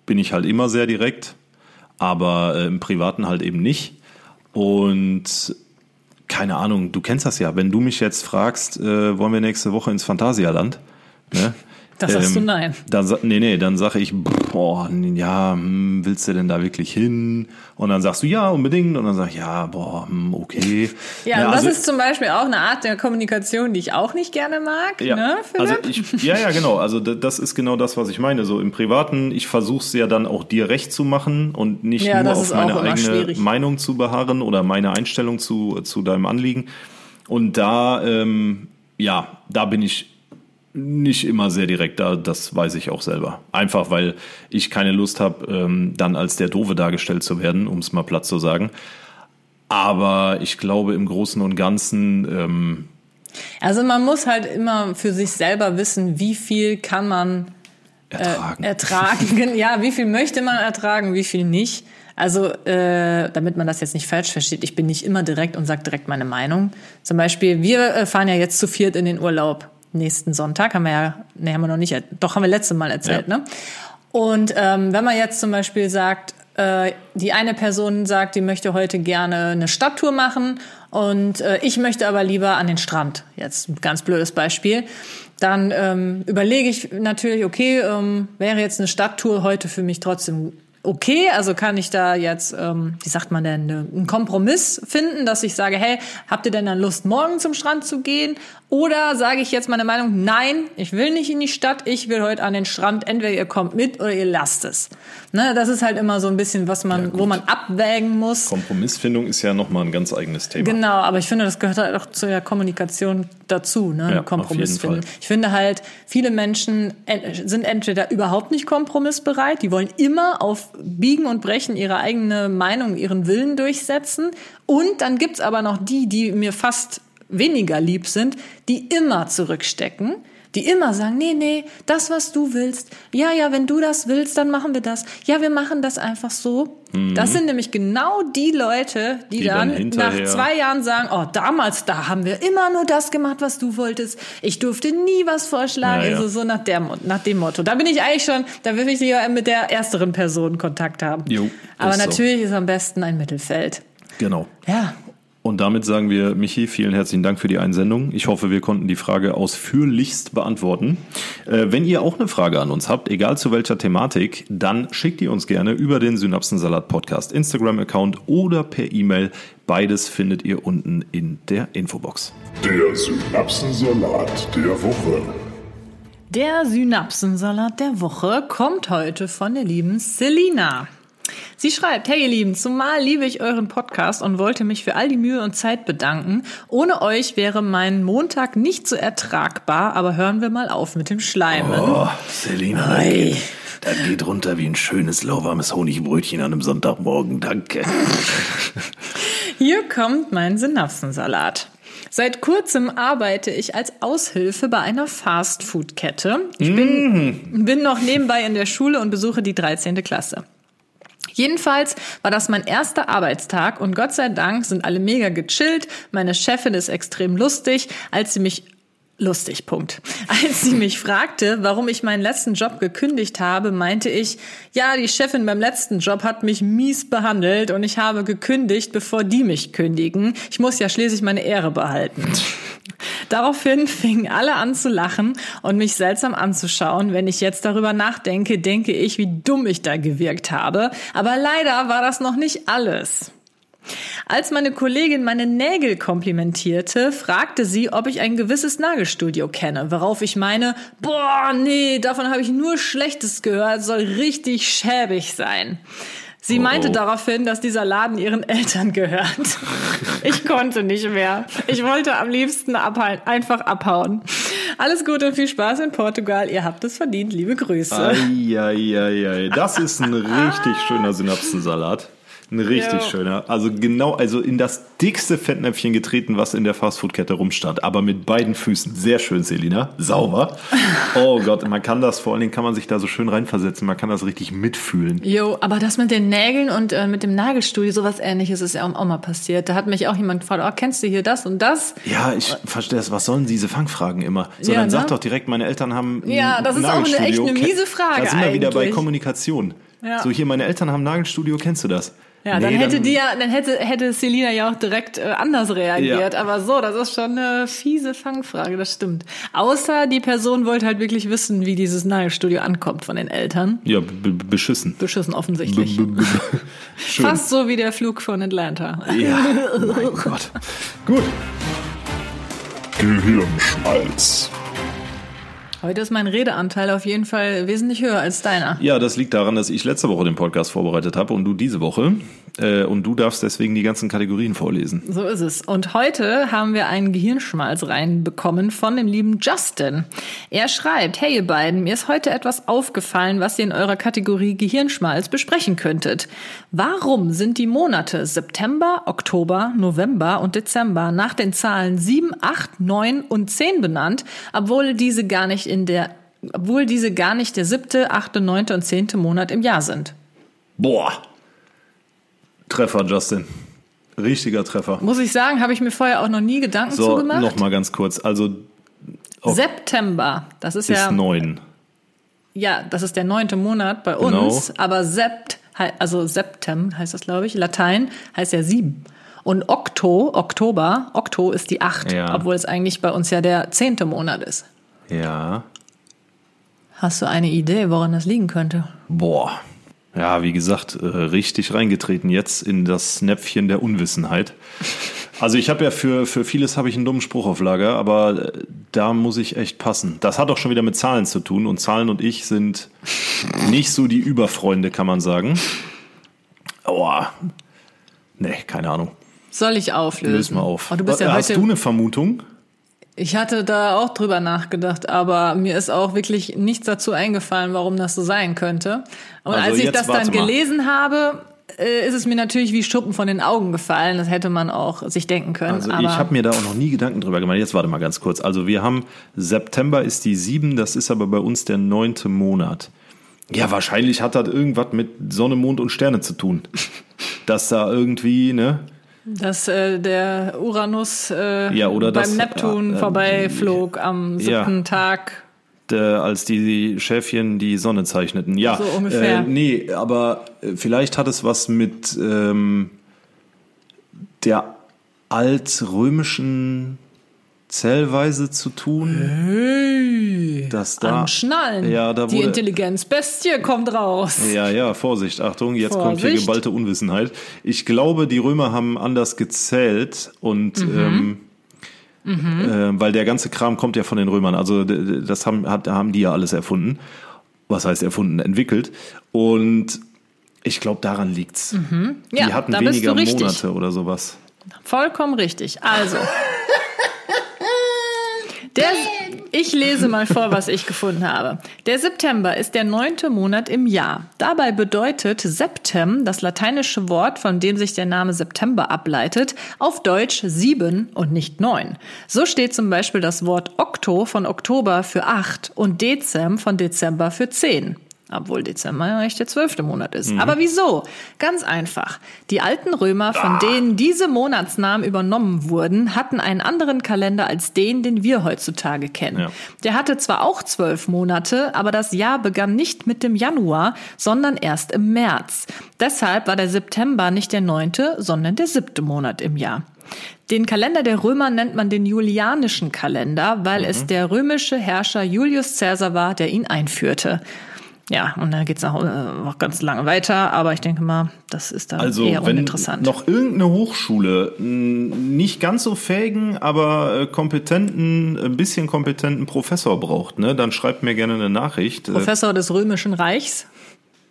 bin ich halt immer sehr direkt, aber äh, im Privaten halt eben nicht. Und keine Ahnung, du kennst das ja. Wenn du mich jetzt fragst, äh, wollen wir nächste Woche ins Phantasialand? Ne? Das sagst du nein. Dann, nee, nee, dann sage ich, boah, ja, hm, willst du denn da wirklich hin? Und dann sagst du, ja, unbedingt. Und dann sag ich, ja, boah, hm, okay. Ja, und das also- ist zum Beispiel auch eine Art der Kommunikation, die ich auch nicht gerne mag. ja, Ne, also Philipp? ich, ja, ja, genau. Also da- das ist genau das, was ich meine. So im Privaten, ich versuche es ja dann auch dir recht zu machen und nicht Ja, nur auf meine eigene schwierig. Meinung zu beharren oder meine Einstellung zu, zu deinem Anliegen. Und da, ähm, ja, da bin ich nicht immer sehr direkt, da, das weiß ich auch selber. Einfach weil ich keine Lust habe, ähm, dann als der Doofe dargestellt zu werden, um es mal platt zu sagen. Aber ich glaube, im Großen und Ganzen ähm, Also man muss halt immer für sich selber wissen, wie viel kann man ertragen. Äh, ertragen. <laughs> ja, wie viel möchte man ertragen, wie viel nicht. Also, äh, damit man das jetzt nicht falsch versteht, ich bin nicht immer direkt und sage direkt meine Meinung. Zum Beispiel, wir äh, fahren ja jetzt zu viert in den Urlaub. Nächsten Sonntag haben wir ja, nee, haben wir noch nicht, doch haben wir letztes Mal erzählt, Ja. ne? Und ähm, wenn man jetzt zum Beispiel sagt, äh, die eine Person sagt, die möchte heute gerne eine Stadttour machen und äh, ich möchte aber lieber an den Strand. Jetzt ein ganz blödes Beispiel. Dann ähm, überlege ich natürlich, okay, ähm, wäre jetzt eine Stadttour heute für mich trotzdem okay? Also kann ich da jetzt, ähm, wie sagt man denn, ne, einen Kompromiss finden, dass ich sage, hey, habt ihr denn dann Lust, morgen zum Strand zu gehen? Oder sage ich jetzt meine Meinung, nein, ich will nicht in die Stadt, ich will heute an den Strand, entweder ihr kommt mit oder ihr lasst es. Ne, das ist halt immer so ein bisschen, was man, wo man abwägen muss. Kompromissfindung ist ja nochmal ein ganz eigenes Thema. Genau, aber ich finde, das gehört halt auch zu der Kommunikation dazu, ne? Ja, Kompromiss finden. Fall. Ich finde halt, viele Menschen en- sind entweder überhaupt nicht kompromissbereit, die wollen immer auf Biegen und Brechen ihre eigene Meinung, ihren Willen durchsetzen. Und dann gibt's aber noch die, die mir fast weniger lieb sind, die immer zurückstecken. Die immer sagen, nee, nee, das, was du willst. Ja, ja, wenn du das willst, dann machen wir das. Ja, wir machen das einfach so. Das sind nämlich genau die Leute, die, Mhm. Die dann dann, nach zwei Jahren sagen, oh, damals, da haben wir immer nur das gemacht, was du wolltest. Ich durfte nie was vorschlagen. Ja, ja. Also so nach, der, nach dem Motto. Da bin ich eigentlich schon, da will ich lieber mit der ersteren Person Kontakt haben. Jo, Aber ist so. natürlich ist am besten ein Mittelfeld. Genau. Ja. Und damit sagen wir, Michi, vielen herzlichen Dank für die Einsendung. Ich hoffe, wir konnten die Frage ausführlichst beantworten. Äh, wenn ihr auch eine Frage an uns habt, egal zu welcher Thematik, dann schickt die uns gerne über den Synapsensalat Podcast Instagram-Account oder per E-Mail. Beides findet ihr unten in der Infobox. Der Synapsensalat der Woche. Der Synapsensalat der Woche kommt heute von der lieben Selina. Sie schreibt, hey ihr Lieben, zumal liebe ich euren Podcast und wollte mich für all die Mühe und Zeit bedanken. Ohne euch wäre mein Montag nicht so ertragbar, aber hören wir mal auf mit dem Schleimen. Oh, Selina, das geht- runter wie ein schönes, lauwarmes Honigbrötchen an einem Sonntagmorgen. Danke. Hier kommt mein Synapsensalat. Seit kurzem arbeite ich als Aushilfe bei einer Fastfood-Kette. Ich bin, bin noch nebenbei in der Schule und besuche die 13. Klasse. Jedenfalls war das mein erster Arbeitstag und Gott sei Dank sind alle mega gechillt. Meine Chefin ist extrem lustig. Als sie mich Lustig, Punkt. <laughs> Als sie mich fragte, warum ich meinen letzten Job gekündigt habe, meinte ich, ja, die Chefin beim letzten Job hat mich mies behandelt und ich habe gekündigt, bevor die mich kündigen. Ich muss ja schließlich meine Ehre behalten. <laughs> Daraufhin fingen alle an zu lachen und mich seltsam anzuschauen. Wenn ich jetzt darüber nachdenke, denke ich, wie dumm ich da gewirkt habe. Aber leider war das noch nicht alles. Als meine Kollegin meine Nägel komplimentierte, fragte sie, ob ich ein gewisses Nagelstudio kenne, worauf ich meine, boah, nee, davon habe ich nur Schlechtes gehört, soll richtig schäbig sein. Sie Oh, meinte oh. daraufhin, dass dieser Laden ihren Eltern gehört. <laughs> Ich konnte nicht mehr. Ich wollte am liebsten abhauen, einfach abhauen. Alles Gute und viel Spaß in Portugal. Ihr habt es verdient. Liebe Grüße. Eieieiei, das ist ein <laughs> richtig schöner Synapsensalat. Ein richtig Ja. schöner. Also genau, also in das dickste Fettnäpfchen getreten, was in der Fastfood-Kette rumstand. Aber mit beiden Füßen. Sehr schön, Selina. Sauber. <laughs> Oh Gott, man kann das, vor allen Dingen kann man sich da so schön reinversetzen. Man kann das richtig mitfühlen. Jo, aber das mit den Nägeln und äh, mit dem Nagelstudio, sowas ähnliches ist ja auch, auch mal passiert. Da hat mich auch jemand gefragt, oh, kennst du hier das und das? Ja, ich verstehe das. Was sollen diese Fangfragen immer? So, Ja, dann sag ne? doch direkt, meine Eltern haben Ja, das ist auch eine- echt eine miese Frage Da sind wir wieder bei eigentlich. Kommunikation. Ja. So, hier, meine Eltern haben ein Nagelstudio, kennst du das? Ja, Nee, dann hätte die ja, dann hätte, hätte Selina ja auch direkt äh, anders reagiert. Ja. Aber so, das ist schon eine fiese Fangfrage, das stimmt. Außer die Person wollte halt wirklich wissen, wie dieses Nagelstudio ankommt von den Eltern. Ja, beschissen. Beschissen offensichtlich. b- b- <laughs> Schön. Fast so wie der Flug von Atlanta. Ja, <laughs> mein Gott. Gut. Gehirnschmalz. Heute ist mein Redeanteil auf jeden Fall wesentlich höher als deiner. Ja, das liegt daran, dass ich letzte Woche den Podcast vorbereitet habe und du diese Woche. Äh, und du darfst deswegen die ganzen Kategorien vorlesen. So ist es. Und heute haben wir einen Gehirnschmalz reinbekommen von dem lieben Justin. Er schreibt, hey ihr beiden, mir ist heute etwas aufgefallen, was ihr in eurer Kategorie Gehirnschmalz besprechen könntet. Warum sind die Monate September, Oktober, November und Dezember nach den Zahlen 7, 8, 9 und 10 benannt, obwohl diese gar nicht in der obwohl diese gar nicht der siebte, achte, neunte und zehnte Monat im Jahr sind. Boah. Treffer, Justin. Richtiger Treffer. Muss ich sagen, habe ich mir vorher auch noch nie Gedanken So, zugemacht. nochmal ganz kurz. Also September, das ist ist ja, neun. ja, das ist der neunte Monat bei Genau. uns, aber Sept, also Septem heißt das, glaube ich, Latein heißt ja sieben. Und Okto, Oktober, Okto ist die acht, Ja. obwohl es eigentlich bei uns ja der zehnte Monat ist. Ja. Hast du eine Idee, woran das liegen könnte? Boah. Ja, wie gesagt, äh, richtig reingetreten jetzt in das Näpfchen der Unwissenheit. Also ich habe ja für, für vieles habe ich einen dummen Spruch auf Lager, aber äh, da muss ich echt passen. Das hat auch schon wieder mit Zahlen zu tun und Zahlen und ich sind nicht so die Überfreunde, kann man sagen. Boah. Nee, keine Ahnung. Soll ich auflösen? Löse mal auf. Oh, du bist ja Hast heute, du eine Vermutung? Ich hatte da auch drüber nachgedacht, aber mir ist auch wirklich nichts dazu eingefallen, warum das so sein könnte. Und Also als ich das dann warte mal. gelesen habe, äh, ist es mir natürlich wie Schuppen von den Augen gefallen. Das hätte man auch sich denken können. Also ich habe mir da auch noch nie Gedanken drüber gemacht. Jetzt warte mal ganz kurz. Also wir haben September ist die sieben, das ist aber bei uns der neunte Monat. Ja, wahrscheinlich hat das irgendwas mit Sonne, Mond und Sterne zu tun. <laughs> Dass da irgendwie, ne? Dass äh, der Uranus äh, Ja, oder beim das- Neptun ja, äh, vorbeiflog am ja. siebten Tag. Der, als die Schäfchen die Sonne zeichneten. Ja, So ungefähr. Äh, nee, aber äh, vielleicht hat es was mit ähm, der altrömischen Zählweise zu tun. Hey, Dass da, am Schnallen. Ja, da Die Intelligenzbestie kommt raus. Ja, ja, Vorsicht, Achtung, jetzt kommt hier Vorsicht. geballte Unwissenheit. Ich glaube, die Römer haben anders gezählt und Mhm. ähm, Äh, weil der ganze Kram kommt ja von den Römern. Also das haben, hat, haben die ja alles erfunden. Was heißt erfunden? Entwickelt. Und ich glaube, daran liegt's. Die Mhm. Ja, hatten da bist weniger. Monate oder sowas. Vollkommen richtig. Also. <laughs> Der, ich lese mal vor, was ich gefunden habe. Der September ist der neunte Monat im Jahr. Dabei bedeutet Septem, das lateinische Wort, von dem sich der Name September ableitet, auf Deutsch sieben und nicht neun. So steht zum Beispiel das Wort Okto von Oktober für acht und Dezem von Dezember für zehn. Obwohl Dezember ja eigentlich der zwölfte Monat ist. Aber wieso? Ganz einfach. Die alten Römer, von denen diese Monatsnamen übernommen wurden, hatten einen anderen Kalender als den, den wir heutzutage kennen. Ja. Der hatte zwar auch zwölf Monate, aber das Jahr begann nicht mit dem Januar, sondern erst im März. Deshalb war der September nicht der neunte, sondern der siebte Monat im Jahr. Den Kalender der Römer nennt man den Julianischen Kalender, weil es der römische Herrscher Julius Caesar war, der ihn einführte. Ja, und dann geht's auch, äh, auch ganz lange weiter, aber ich denke mal, das ist dann Also eher wenn uninteressant. noch irgendeine Hochschule nicht ganz so fähigen, aber äh, kompetenten, ein bisschen kompetenten Professor braucht, ne, dann schreibt mir gerne eine Nachricht. Äh, Professor des Römischen Reichs?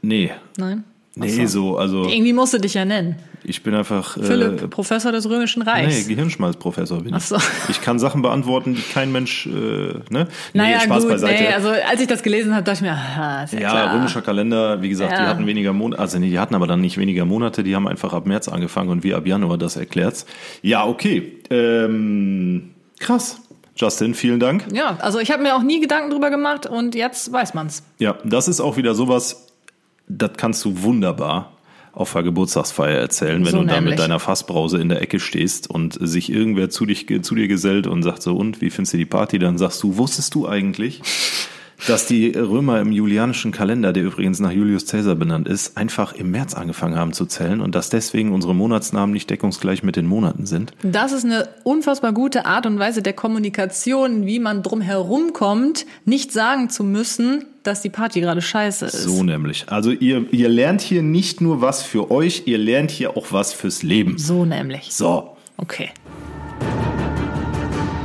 nee. Nein? Nee, so, also Irgendwie musst du dich ja nennen. ich bin einfach äh, Philipp, Professor des Römischen Nee, Reichs. Gehirnschmalzprofessor bin ich. Ach so. Ich kann Sachen beantworten, die kein Mensch, äh, ne? naja, nee, Spaß gut, beiseite. nee, also als ich das gelesen habe, dachte ich mir, aha, ist ja, ja, klar. römischer Kalender, wie gesagt, die Ja. hatten weniger Monate, also nee, die hatten aber dann nicht weniger Monate, die haben einfach ab März angefangen und wir ab Januar, das erklärt's. Ja, okay. Ähm, krass. Justin, vielen Dank. Ja, also ich habe mir auch nie Gedanken drüber gemacht und jetzt weiß man's. Ja, das ist auch wieder sowas, das kannst du wunderbar auf der Geburtstagsfeier erzählen, wenn So du da mit nämlich. deiner Fassbrause in der Ecke stehst und sich irgendwer zu, dich, zu dir gesellt und sagt so, und wie findest du die Party? Dann sagst du, wusstest du eigentlich, dass die Römer im julianischen Kalender, der übrigens nach Julius Caesar benannt ist, einfach im März angefangen haben zu zählen und dass deswegen unsere Monatsnamen nicht deckungsgleich mit den Monaten sind? Das ist eine unfassbar gute Art und Weise der Kommunikation, wie man drum herum kommt, nicht sagen zu müssen, dass die Party gerade scheiße ist. So nämlich. Also ihr, ihr lernt hier nicht nur was für euch, ihr lernt hier auch was fürs Leben. So nämlich. So. Okay.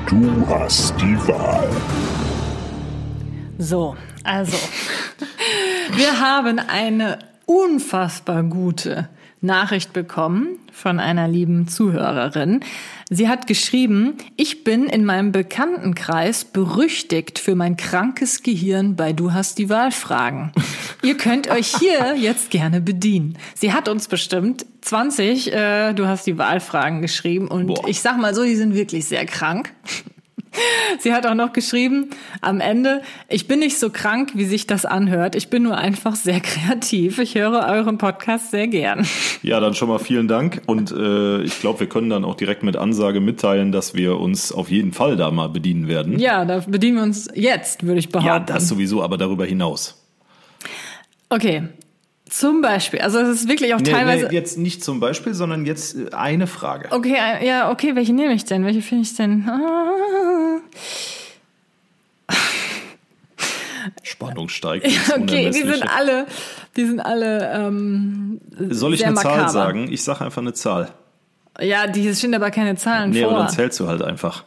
Du hast die Wahl. So, also, <laughs> wir haben eine unfassbar gute Nachricht bekommen von einer lieben Zuhörerin. Sie hat geschrieben, ich bin in meinem Bekanntenkreis berüchtigt für mein krankes Gehirn bei Du hast die Wahlfragen. <laughs> Ihr könnt euch hier jetzt gerne bedienen. Sie hat uns bestimmt 20 äh, Du hast die Wahlfragen geschrieben und Boah. ich sag mal so, die sind wirklich sehr krank. <laughs> Sie hat auch noch geschrieben am Ende, ich bin nicht so krank, wie sich das anhört. Ich bin nur einfach sehr <laughs> kreativ. Ich höre euren Podcast sehr gern. Ja, dann schon mal vielen Dank. Und äh, ich glaube, wir können dann auch direkt mit Ansage mitteilen, dass wir uns auf jeden Fall da mal bedienen werden. Ja, da bedienen wir uns jetzt, würde ich behaupten. Ja, das sowieso, aber darüber hinaus. Okay. Zum Beispiel, also es ist wirklich auch Nee, teilweise. nee, jetzt nicht zum Beispiel, sondern jetzt äh, eine Frage. Okay, äh, ja, okay, welche nehme ich denn? Welche finde ich denn? Ah. Spannung steigt. <laughs> Okay, die sind alle, die sind alle ähm, Soll ich sehr eine Zahl makaber. sagen? Ich sage einfach eine Zahl. Ja, die stehen aber keine Zahlen Nee, vor. aber dann zählst du halt einfach.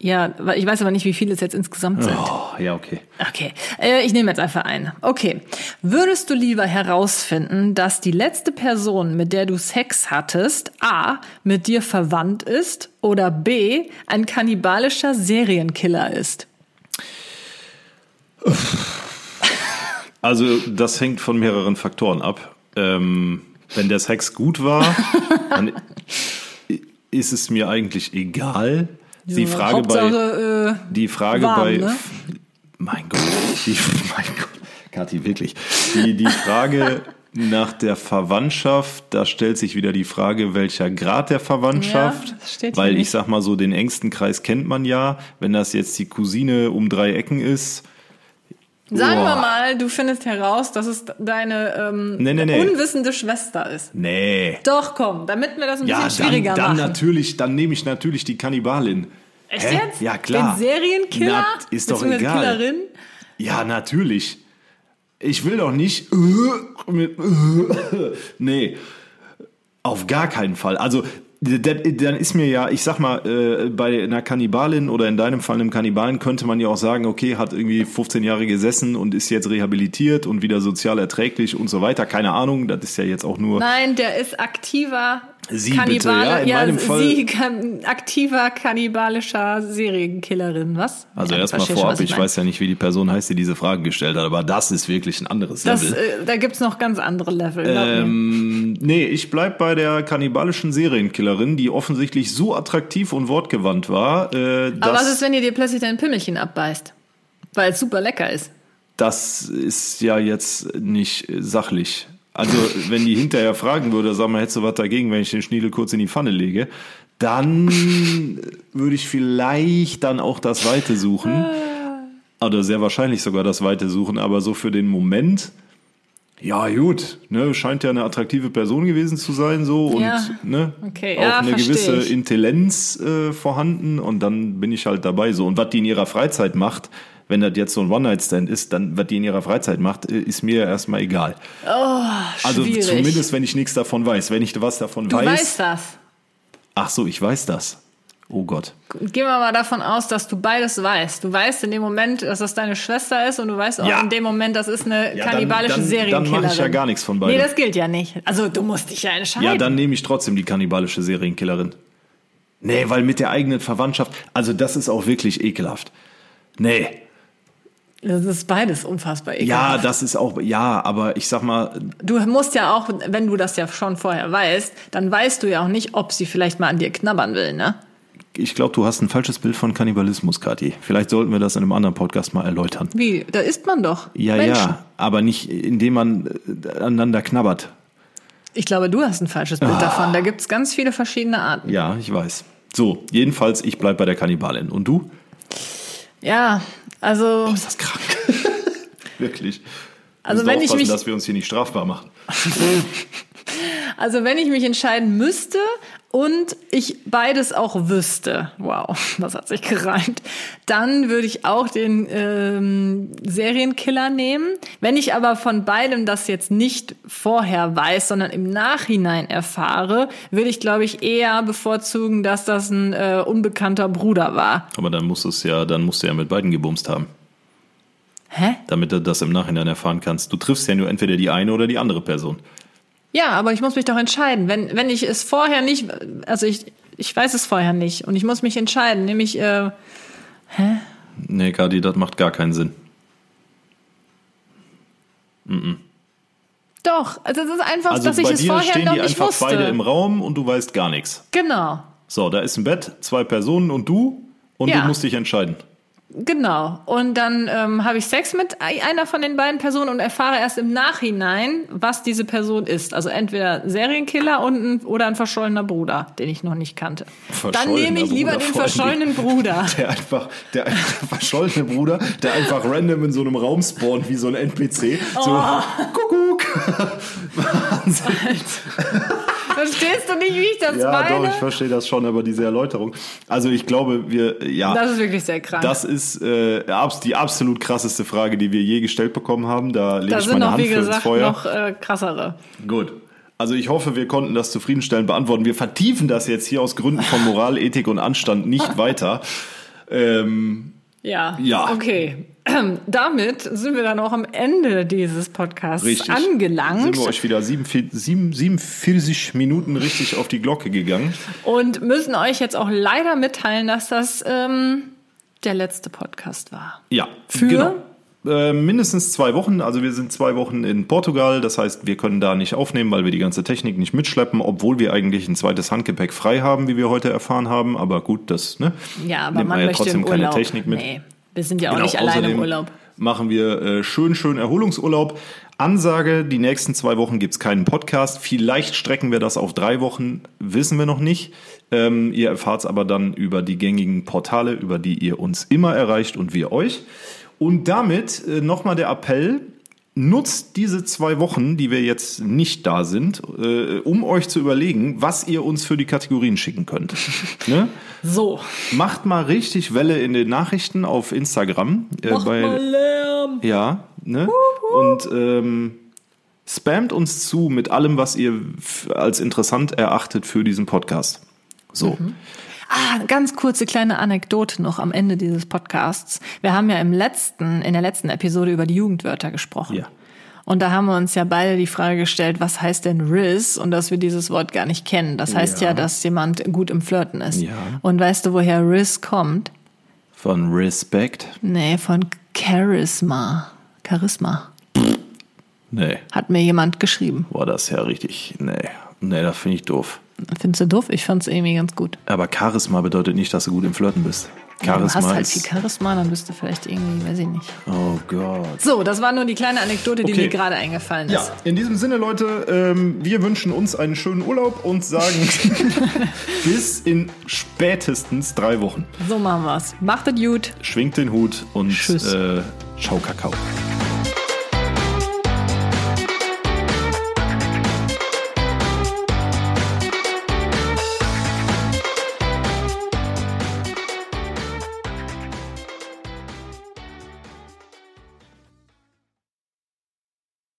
Ja, ich weiß aber nicht, wie viele es jetzt insgesamt sind. Oh, ja, okay. Okay, äh, ich nehme jetzt einfach einen. Okay, würdest du lieber herausfinden, dass die letzte Person, mit der du Sex hattest, a. mit dir verwandt ist oder b. ein kannibalischer Serienkiller ist? Also das hängt von mehreren Faktoren ab. Ähm, wenn der Sex gut war, <laughs> dann ist es mir eigentlich egal. Die Frage bei Hauptsache, äh, die Frage warm, bei ne? mein Gott, die, <laughs> mein Gott, Kathi wirklich. Die die Frage nach der Verwandtschaft, da stellt sich wieder die Frage, welcher Grad der Verwandtschaft, Ja, das steht hier weil ich sag mal so den engsten Kreis kennt man ja, wenn das jetzt die Cousine um drei Ecken ist, Sagen wir Boah. mal, du findest heraus, dass es deine ähm, Nee, nee, nee. unwissende Schwester ist. nee. Doch, komm, damit wir das ein Ja, bisschen dann, schwieriger dann machen. natürlich, dann nehme ich natürlich die Kannibalin. Echt Hä? jetzt? Ja, klar. Den Serienkiller? Na, ist doch egal. Killerin? Ja, natürlich. Ich will doch nicht. äh, äh, nee, auf gar keinen Fall. Also, dann ist mir ja, ich sag mal, äh, bei einer Kannibalin oder in deinem Fall einem Kannibalen könnte man ja auch sagen, okay, hat irgendwie 15 Jahre gesessen und ist jetzt rehabilitiert und wieder sozial erträglich und so weiter. Keine Ahnung, das ist ja jetzt auch nur. Nein, der ist aktiver Sie Kannibale. bitte, ja, in meinem Fall- Sie, <laughs> kann, aktiver kannibalischer Serienkillerin, was? Also Ja, erstmal vorab, ich meine. weiß ja nicht, wie die Person heißt, die diese Frage gestellt hat, aber das ist wirklich ein anderes Das, Level. äh, da gibt's noch ganz andere Level. Ähm, nee, ich bleib bei der kannibalischen Serienkillerin, die offensichtlich so attraktiv und wortgewandt war, äh, Aber was ist, wenn ihr dir plötzlich dein Pimmelchen abbeißt? Weil es super lecker ist. das ist ja jetzt nicht sachlich. Also, wenn die hinterher fragen würde, sag mal, hättest du was dagegen, wenn ich den Schniedel kurz in die Pfanne lege, dann würde ich vielleicht dann auch das Weite suchen. Oder sehr wahrscheinlich sogar das Weite suchen, aber so für den Moment, ja, gut, ne, scheint ja eine attraktive Person gewesen zu sein, so und Ja. ne, Okay, auch ja, eine gewisse ich. Intelligenz äh, vorhanden und dann bin ich halt dabei so. Und was die in ihrer Freizeit macht, wenn das jetzt so ein One-Night-Stand ist, dann, was die in ihrer Freizeit macht, äh, ist mir erstmal egal. also schwierig. zumindest, wenn ich nichts davon weiß. Wenn ich was davon Du weiß. weißt das. Ach so, ich weiß das. Oh Gott. Gehen wir mal davon aus, dass du beides weißt. Du weißt in dem Moment, dass das deine Schwester ist und du weißt auch Ja. in dem Moment, das ist eine Ja, dann- kannibalische dann- dann Serienkillerin. mach ich ja gar nichts von beidem. Nee, das gilt ja nicht. Also du musst dich ja entscheiden. Ja, dann nehme ich trotzdem die kannibalische Serienkillerin. Nee, weil mit der eigenen Verwandtschaft, also das ist auch wirklich ekelhaft. Nee. Das ist beides unfassbar Ja, ekelhaft. das ist auch, ja, aber ich sag mal, Du musst ja auch, wenn du das ja schon vorher weißt, dann weißt du ja auch nicht, ob sie vielleicht mal an dir knabbern will, ne? ich glaube, du hast ein falsches Bild von Kannibalismus, Kathi. Vielleicht sollten wir das in einem anderen Podcast mal erläutern. Wie? Da isst man doch. Ja, Menschen. ja, aber nicht, indem man äh, aneinander knabbert. Ich glaube, du hast ein falsches Bild davon. Da gibt's ganz viele verschiedene Arten. Ja, ich weiß. So, jedenfalls, ich bleib bei der Kannibalin. Und du? Ja, also Ist das krank? <laughs> Wirklich. Also wenn ich mich- dass wir uns hier nicht strafbar machen. <laughs> Also wenn ich mich entscheiden müsste und ich beides auch wüsste, wow, <laughs> das hat sich gereimt, dann würde ich auch den ähm, Serienkiller nehmen. Wenn ich aber von beidem das jetzt nicht vorher weiß, sondern im Nachhinein erfahre, würde ich, glaube ich, eher bevorzugen, dass das ein äh, unbekannter Bruder war. Aber dann musst du es ja, dann musst du ja mit beiden gebumst haben. Hä? damit du das im Nachhinein erfahren kannst. Du triffst ja nur entweder die eine oder die andere Person. Ja, aber ich muss mich doch entscheiden. Wenn, wenn ich es vorher nicht, also ich, ich weiß es vorher nicht und ich muss mich entscheiden, nämlich, äh, Nee, Kadi, das macht gar keinen Sinn. Doch, also es ist einfach, Also dass ich es vorher stehen noch die nicht einfach wusste. beide im Raum und du weißt gar nichts. Genau, So, da ist ein Bett, zwei Personen und du und Ja. du musst dich entscheiden. Genau. Und dann ähm, habe ich Sex mit ei- einer von den beiden Personen und erfahre erst im Nachhinein, was diese Person ist. Also entweder Serienkiller und ein, oder ein verschollener Bruder, den ich noch nicht kannte. Dann nehme ich lieber Bruder den verschollenen Bruder. <laughs> Der einfach, der verschollene Bruder, der einfach random in so einem Raum spawnt wie so ein NPC. So, Oh. Kuckuck. <laughs> Verstehst du nicht, wie ich das Ja, meine? doch, ich verstehe das schon, aber diese Erläuterung. Also ich glaube, wir, ja. das ist wirklich sehr krank. Das ist äh, die absolut krasseste Frage, die wir je gestellt bekommen haben. Da lege da ich sind meine noch, Hand wie für ins gesagt, Feuer. noch äh, krassere. Gut. Also ich hoffe, wir konnten das zufriedenstellend beantworten. Wir vertiefen das jetzt hier aus Gründen von Moral, Ethik und Anstand nicht <laughs> weiter. Ähm, Ja, Ja. okay. <clears throat> Damit sind wir dann auch am Ende dieses Podcasts richtig. angelangt Sind wir euch wieder 47, sieben- 47 Minuten richtig auf die Glocke gegangen. und müssen euch jetzt auch leider mitteilen, dass das ähm, der letzte Podcast war. Ja. Für? Genau. Äh, mindestens zwei Wochen. Also wir sind zwei Wochen in Portugal. Das heißt, wir können da nicht aufnehmen, weil wir die ganze Technik nicht mitschleppen, obwohl wir eigentlich ein zweites Handgepäck frei haben, wie wir heute erfahren haben. Aber gut, das ne, Ja, aber man ja möchte trotzdem im keine. Technik mit. Nee, wir sind ja auch Genau, nicht alleine im Urlaub. Machen wir äh, schön, schön Erholungsurlaub. Ansage, die nächsten zwei Wochen gibt's keinen Podcast. Vielleicht strecken wir das auf drei Wochen, wissen wir noch nicht. Ähm, ihr erfahrt's aber dann über die gängigen Portale, über die ihr uns immer erreicht und wir euch. Und damit äh, nochmal der Appell, nutzt diese zwei Wochen, die wir jetzt nicht da sind, äh, um euch zu überlegen, was ihr uns für die Kategorien schicken könnt. <laughs> ne? So. Macht mal richtig Welle in den Nachrichten auf Instagram. Äh, Mach mal Lärm. ja, ne? Und ähm, spamt uns zu mit allem, was ihr als interessant erachtet für diesen Podcast. So. Ah, ganz kurze kleine Anekdote noch am Ende dieses Podcasts. Wir haben ja im letzten, in der letzten Episode über die Jugendwörter gesprochen. Ja. Und da haben wir uns ja beide die Frage gestellt, was heißt denn Riz? Und dass wir dieses Wort gar nicht kennen. Das heißt ja, Ja. dass jemand gut im Flirten ist. Ja. Und weißt du, woher Riz kommt? Von Respect. Nee, von Charisma. Charisma. Nee, Hat mir jemand geschrieben. war das ja richtig. Nee, nee, das finde ich doof. Findest du doof? Ich fand's irgendwie ganz gut. Aber Charisma bedeutet nicht, dass du gut im Flirten bist. Ja, du Charisma hast halt ist- viel Charisma, dann bist du vielleicht irgendwie, weiß ich nicht. Oh Gott. So, das war nur die kleine Anekdote, die Okay. mir gerade eingefallen ist. Ja, in diesem Sinne, Leute, ähm, wir wünschen uns einen schönen Urlaub und sagen <laughs> bis in spätestens drei Wochen. So machen wir's. Macht es gut. Schwingt den Hut und Tschüss. äh, ciao Kakao.